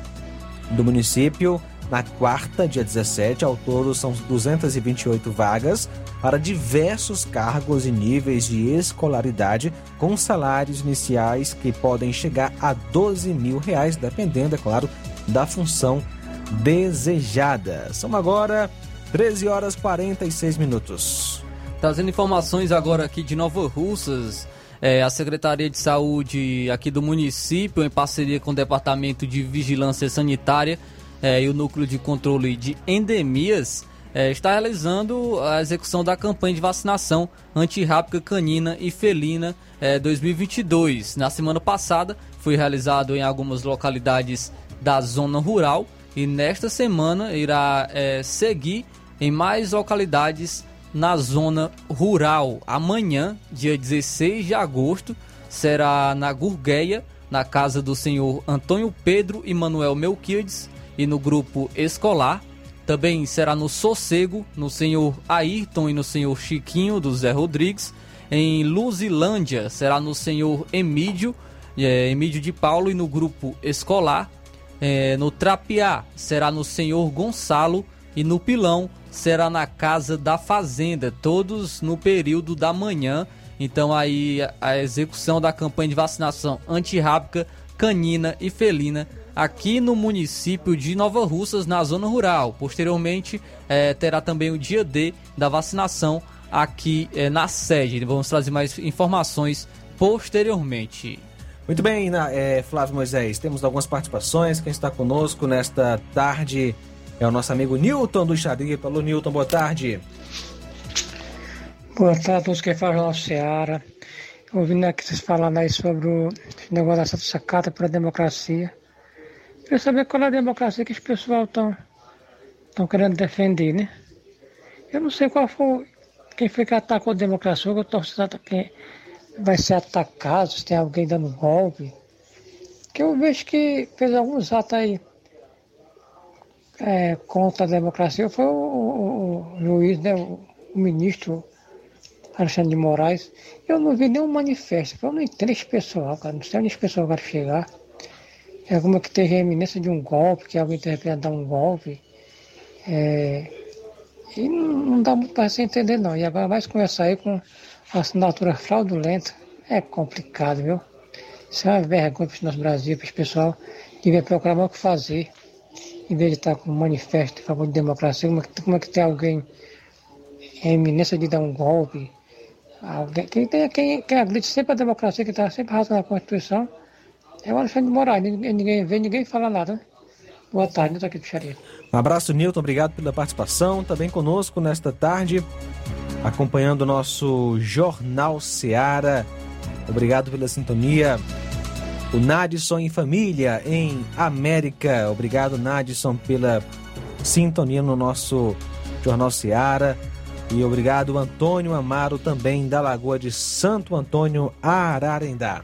do município na quarta, dia 17. Ao todo, são 228 vagas para diversos cargos e níveis de escolaridade, com salários iniciais que podem chegar a 12 mil reais, dependendo, é claro, da função desejada. São agora 13 horas 46 minutos. Trazendo informações agora aqui de Nova Russas. É, a Secretaria de Saúde aqui do município, em parceria com o Departamento de Vigilância Sanitária é, e o Núcleo de Controle de Endemias, é, está realizando a execução da campanha de vacinação antirrábica canina e felina é, 2022. Na semana passada foi realizado em algumas localidades da zona rural e nesta semana irá é, seguir em mais localidades na zona rural. Amanhã, dia 16 de agosto, será na Gurgueia, na casa do senhor Antônio Pedro e Manuel Melquiades e no grupo escolar. Também será no Sossego, no senhor Ayrton e no senhor Chiquinho do Zé Rodrigues. Em Luzilândia será no senhor Emídio, é, Emídio de Paulo e no grupo escolar. É, no Trapiá será no senhor Gonçalo e no Pilão será na Casa da Fazenda, todos no período da manhã. Então aí a execução da campanha de vacinação antirrábica canina e felina aqui no município de Nova Russas, na zona rural. Posteriormente, é, terá também o dia D da vacinação aqui é, na sede. Vamos trazer mais informações posteriormente. Muito bem, é, Flávio Moisés, temos algumas participações. Quem está conosco nesta tarde é o nosso amigo Newton do Xaripa. Alô, Newton, boa tarde. Boa tarde a todos que falam no Seara. Ouvindo aqui vocês falando aí sobre o negócio dessa sacata para a democracia. Queria saber qual é a democracia que os pessoal estão estão querendo defender, né? Eu não sei qual foi quem foi que atacou a democracia, eu estou quem vai ser atacado, se tem alguém dando golpe. Que eu vejo que fez alguns atos aí é, contra a democracia foi o, o, o juiz, né, o, ministro Alexandre de Moraes. Eu não vi nenhum manifesto. Eu não entendo esse pessoal, cara. Não sei onde esse pessoal vai chegar. É como que teve a eminência de um golpe, que alguém teve que dar um golpe. É, e não, dá muito para você entender não. E agora vai começar aí com assinatura fraudulenta. É complicado, viu? Isso é uma vergonha para o nosso Brasil, para esse pessoal. Devia procurar mais o que fazer. Em vez de estar com um manifesto a favor de democracia, como é que, como é que tem alguém em eminência de dar um golpe? Alguém, quem, tem, quem, quem agride sempre a democracia, que está sempre razão na Constituição, é o Alexandre de Moraes, ninguém, ninguém vê, ninguém fala nada. Boa tarde, Nilton aqui do Xaria. Um abraço, Nilton, obrigado pela participação. Também conosco nesta tarde, acompanhando o nosso Jornal Seara. Obrigado pela sintonia. O Nadson em Família, em América. Obrigado, Nadson, pela sintonia no nosso Jornal Seara. E obrigado, Antônio Amaro, também da Lagoa de Santo Antônio, Ararendá.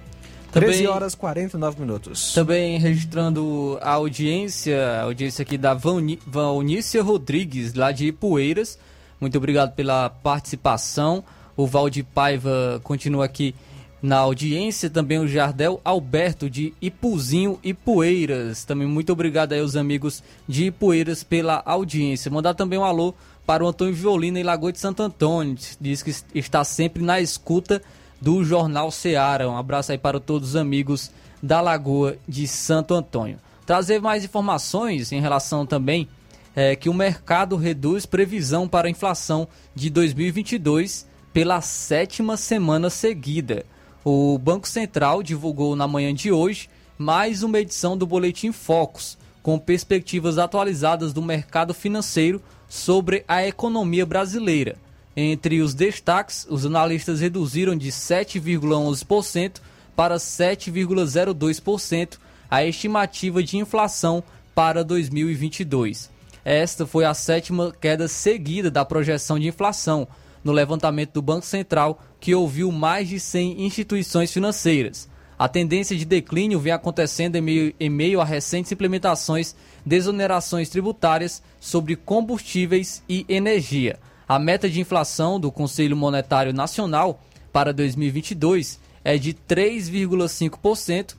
Também, 13 horas 49 minutos. Também registrando a audiência, a audiência aqui da Valnícia Rodrigues, lá de Ipueiras. Muito obrigado pela participação. O Valdir Paiva continua aqui na audiência. Também o Jardel Alberto de Ipuzinho e Poeiras. Também muito obrigado aí aos amigos de Ipueiras pela audiência. Mandar também um alô para o Antônio Violina em Lagoa de Santo Antônio. Diz que está sempre na escuta do Jornal Seara. Um abraço aí para todos os amigos da Lagoa de Santo Antônio. Trazer mais informações em relação também é, que o mercado reduz previsão para a inflação de 2022 pela sétima semana seguida. O Banco Central divulgou na manhã de hoje mais uma edição do Boletim Focus, com perspectivas atualizadas do mercado financeiro sobre a economia brasileira. Entre os destaques, os analistas reduziram de 7,11% para 7,02% a estimativa de inflação para 2022. Esta foi a sétima queda seguida da projeção de inflação no levantamento do Banco Central, que ouviu mais de 100 instituições financeiras. A tendência de declínio vem acontecendo em meio, em meio a recentes implementações de exonerações tributárias sobre combustíveis e energia. A meta de inflação do Conselho Monetário Nacional para 2022 é de 3,5%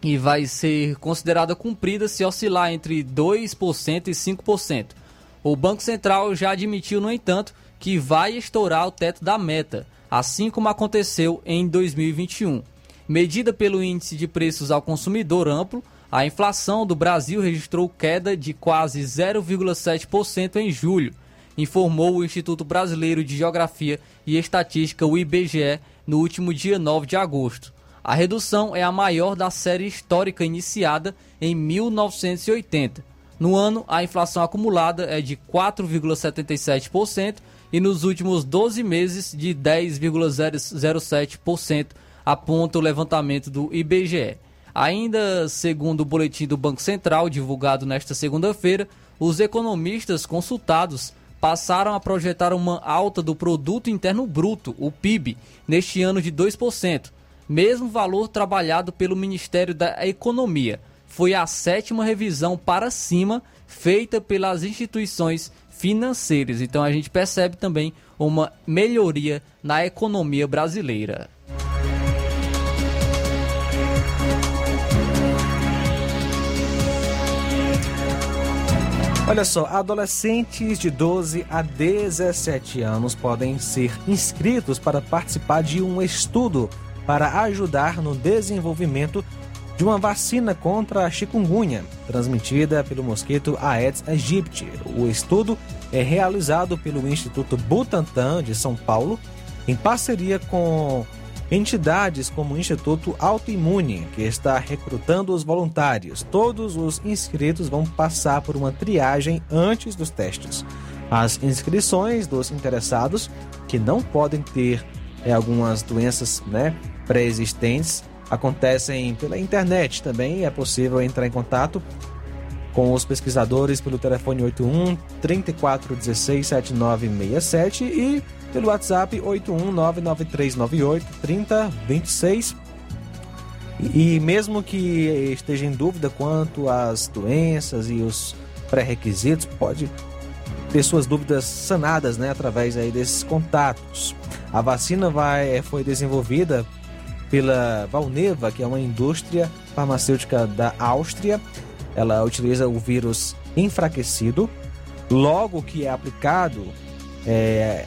e vai ser considerada cumprida se oscilar entre 2% e 5%. O Banco Central já admitiu, no entanto, que vai estourar o teto da meta, assim como aconteceu em 2021. Medida pelo Índice de Preços ao Consumidor Amplo, a inflação do Brasil registrou queda de quase 0,7% em julho, informou o Instituto Brasileiro de Geografia e Estatística, o IBGE, no último dia 9 de agosto. A redução é a maior da série histórica iniciada em 1980. No ano, a inflação acumulada é de 4,77% e nos últimos 12 meses de 10,07%, aponta o levantamento do IBGE. Ainda segundo o boletim do Banco Central, divulgado nesta segunda-feira, os economistas consultados passaram a projetar uma alta do Produto Interno Bruto, o PIB, neste ano de 2%, mesmo valor trabalhado pelo Ministério da Economia. Foi a sétima revisão para cima feita pelas instituições financeiras. Então a gente percebe também uma melhoria na economia brasileira. Olha só, adolescentes de 12 a 17 anos podem ser inscritos para participar de um estudo para ajudar no desenvolvimento de uma vacina contra a chikungunya, transmitida pelo mosquito Aedes aegypti. O estudo é realizado pelo Instituto Butantan de São Paulo, em parceria com entidades como o Instituto Autoimune, que está recrutando os voluntários. Todos os inscritos vão passar por uma triagem antes dos testes. As inscrições dos interessados que não podem ter é, algumas doenças né, pré-existentes acontecem pela internet também. É possível entrar em contato com os pesquisadores pelo telefone 81 3416 7967 e pelo WhatsApp 81993983026. E mesmo que esteja em dúvida quanto às doenças e os pré-requisitos, pode ter suas dúvidas sanadas né, através aí desses contatos. A vacina vai, foi desenvolvida pela Valneva, que é uma indústria farmacêutica da Áustria. Ela utiliza o vírus enfraquecido. Logo que é aplicado, é,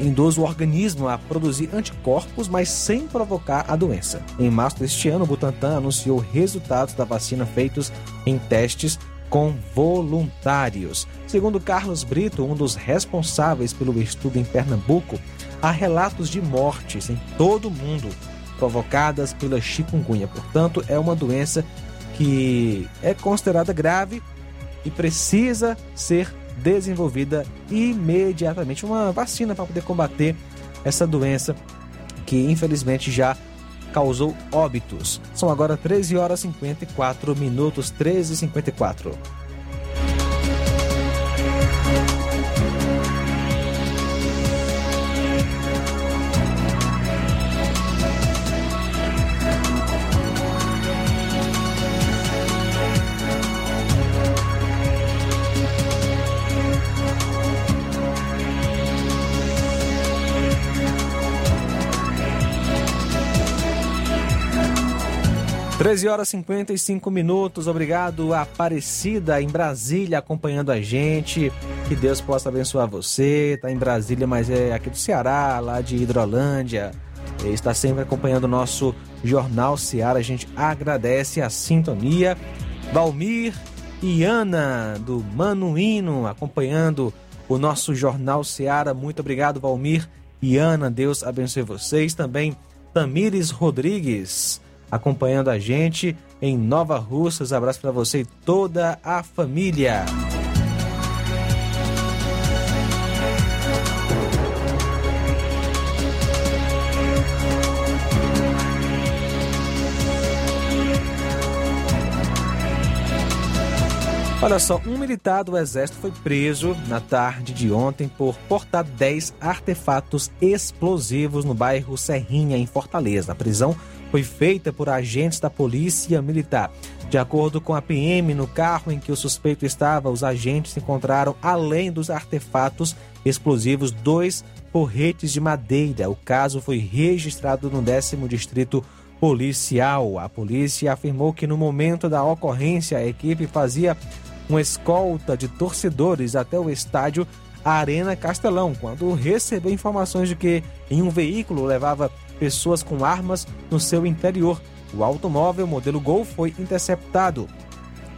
induz o organismo a produzir anticorpos, mas sem provocar a doença. Em março deste ano, o Butantan anunciou resultados da vacina feitos em testes com voluntários. Segundo Carlos Brito, um dos responsáveis pelo estudo em Pernambuco, há relatos de mortes em todo o mundo provocadas pela chikungunya. Portanto, é uma doença que é considerada grave e precisa ser desenvolvida imediatamente uma vacina para poder combater essa doença que infelizmente já causou óbitos. São agora 13 horas e 54 minutos, 13 e 54. 13 horas e 55 minutos. Obrigado, Aparecida, em Brasília, acompanhando a gente. Que Deus possa abençoar você. Está em Brasília, mas é aqui do Ceará, lá de Hidrolândia. Está sempre acompanhando o nosso Jornal Ceará. A gente agradece a sintonia. Valmir e Ana, do Manuíno, acompanhando o nosso Jornal Ceará. Muito obrigado, Valmir e Ana. Deus abençoe vocês. Também Tamires Rodrigues acompanhando a gente em Nova Russas. Abraço para você e toda a família. Olha só, um militar do Exército foi preso na tarde de ontem por portar 10 artefatos explosivos no bairro Serrinha, em Fortaleza. A prisão foi feita por agentes da Polícia Militar. De acordo com a PM, no carro em que o suspeito estava, os agentes encontraram, além dos artefatos explosivos, dois porretes de madeira. O caso foi registrado no décimo distrito policial. A polícia afirmou que no momento da ocorrência a equipe fazia uma escolta de torcedores até o estádio Arena Castelão, quando recebeu informações de que em um veículo levava pessoas com armas no seu interior. O automóvel modelo Gol foi interceptado.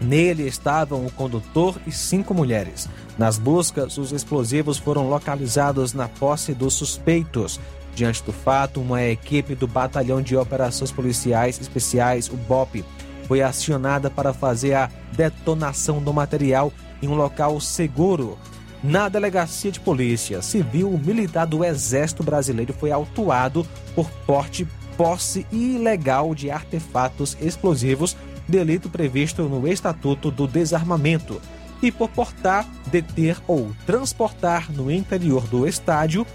Nele estavam o condutor e cinco mulheres. Nas buscas, os explosivos foram localizados na posse dos suspeitos. Diante do fato, uma equipe do Batalhão de Operações Policiais Especiais, o BOP, foi acionada para fazer a detonação do material em um local seguro. Na delegacia de polícia civil, militar do Exército Brasileiro foi autuado por porte, posse ilegal de artefatos explosivos, delito previsto no Estatuto do Desarmamento, e por portar, deter ou transportar no interior do estádio,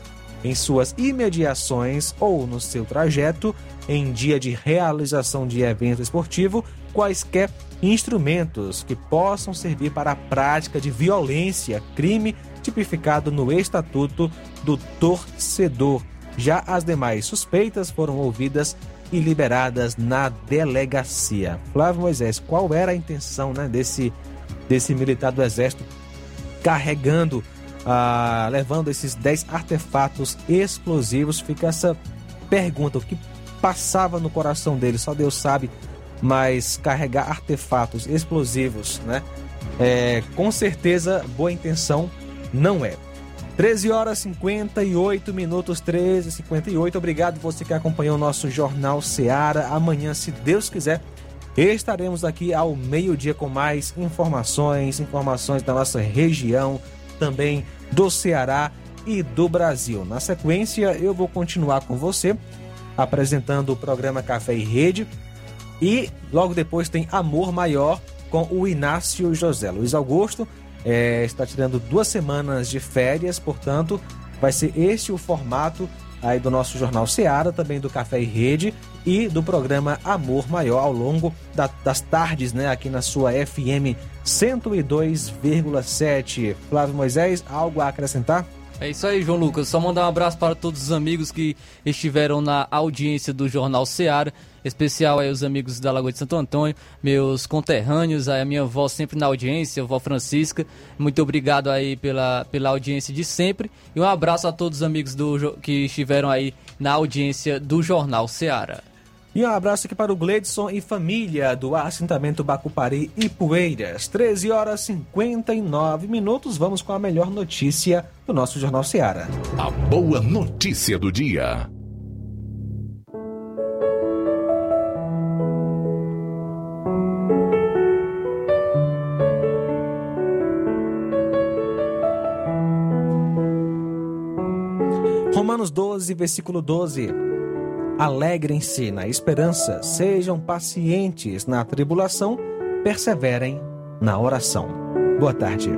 em suas imediações ou no seu trajeto, em dia de realização de evento esportivo, quaisquer instrumentos que possam servir para a prática de violência, crime tipificado no Estatuto do Torcedor. Já as demais suspeitas foram ouvidas e liberadas na delegacia. Flávio Moisés, qual era a intenção né, desse, desse militar do Exército carregando, ah, levando esses 10 artefatos explosivos? Fica essa pergunta: o que passava no coração dele? Só Deus sabe mas carregar artefatos explosivos, né? É, com certeza, boa intenção não é. 13 horas 58 minutos, 13 58. Obrigado você que acompanhou o nosso Jornal Seara. Amanhã, se Deus quiser, estaremos aqui ao meio-dia com mais informações, informações da nossa região, também do Ceará e do Brasil. Na sequência, eu vou continuar com você apresentando o programa Café e Rede e logo depois tem Amor Maior com o Inácio José. Luiz Augusto é, está tirando duas semanas de férias, portanto, vai ser esse o formato aí do nosso Jornal Seara, também do Café e Rede e do programa Amor Maior ao longo da, das tardes, né, aqui na sua FM 102,7. Flávio Moisés, algo a acrescentar? É isso aí, João Lucas. Só mandar um abraço para todos os amigos que estiveram na audiência do Jornal Seara especial aí os amigos da Lagoa de Santo Antônio, meus conterrâneos, a minha avó sempre na audiência, a avó Francisca. Muito obrigado aí pela, pela audiência de sempre e um abraço a todos os amigos do, que estiveram aí na audiência do Jornal Seara. E um abraço aqui para o Gledson e família do assentamento Bacupari e Poeiras. 13 horas 59 minutos. Vamos com a melhor notícia do nosso Jornal Seara. A boa notícia do dia. Romanos 12, versículo 12. Alegrem-se na esperança, sejam pacientes na tribulação, perseverem na oração. Boa tarde.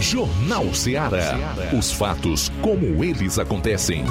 Jornal Ceará. Os fatos como eles acontecem.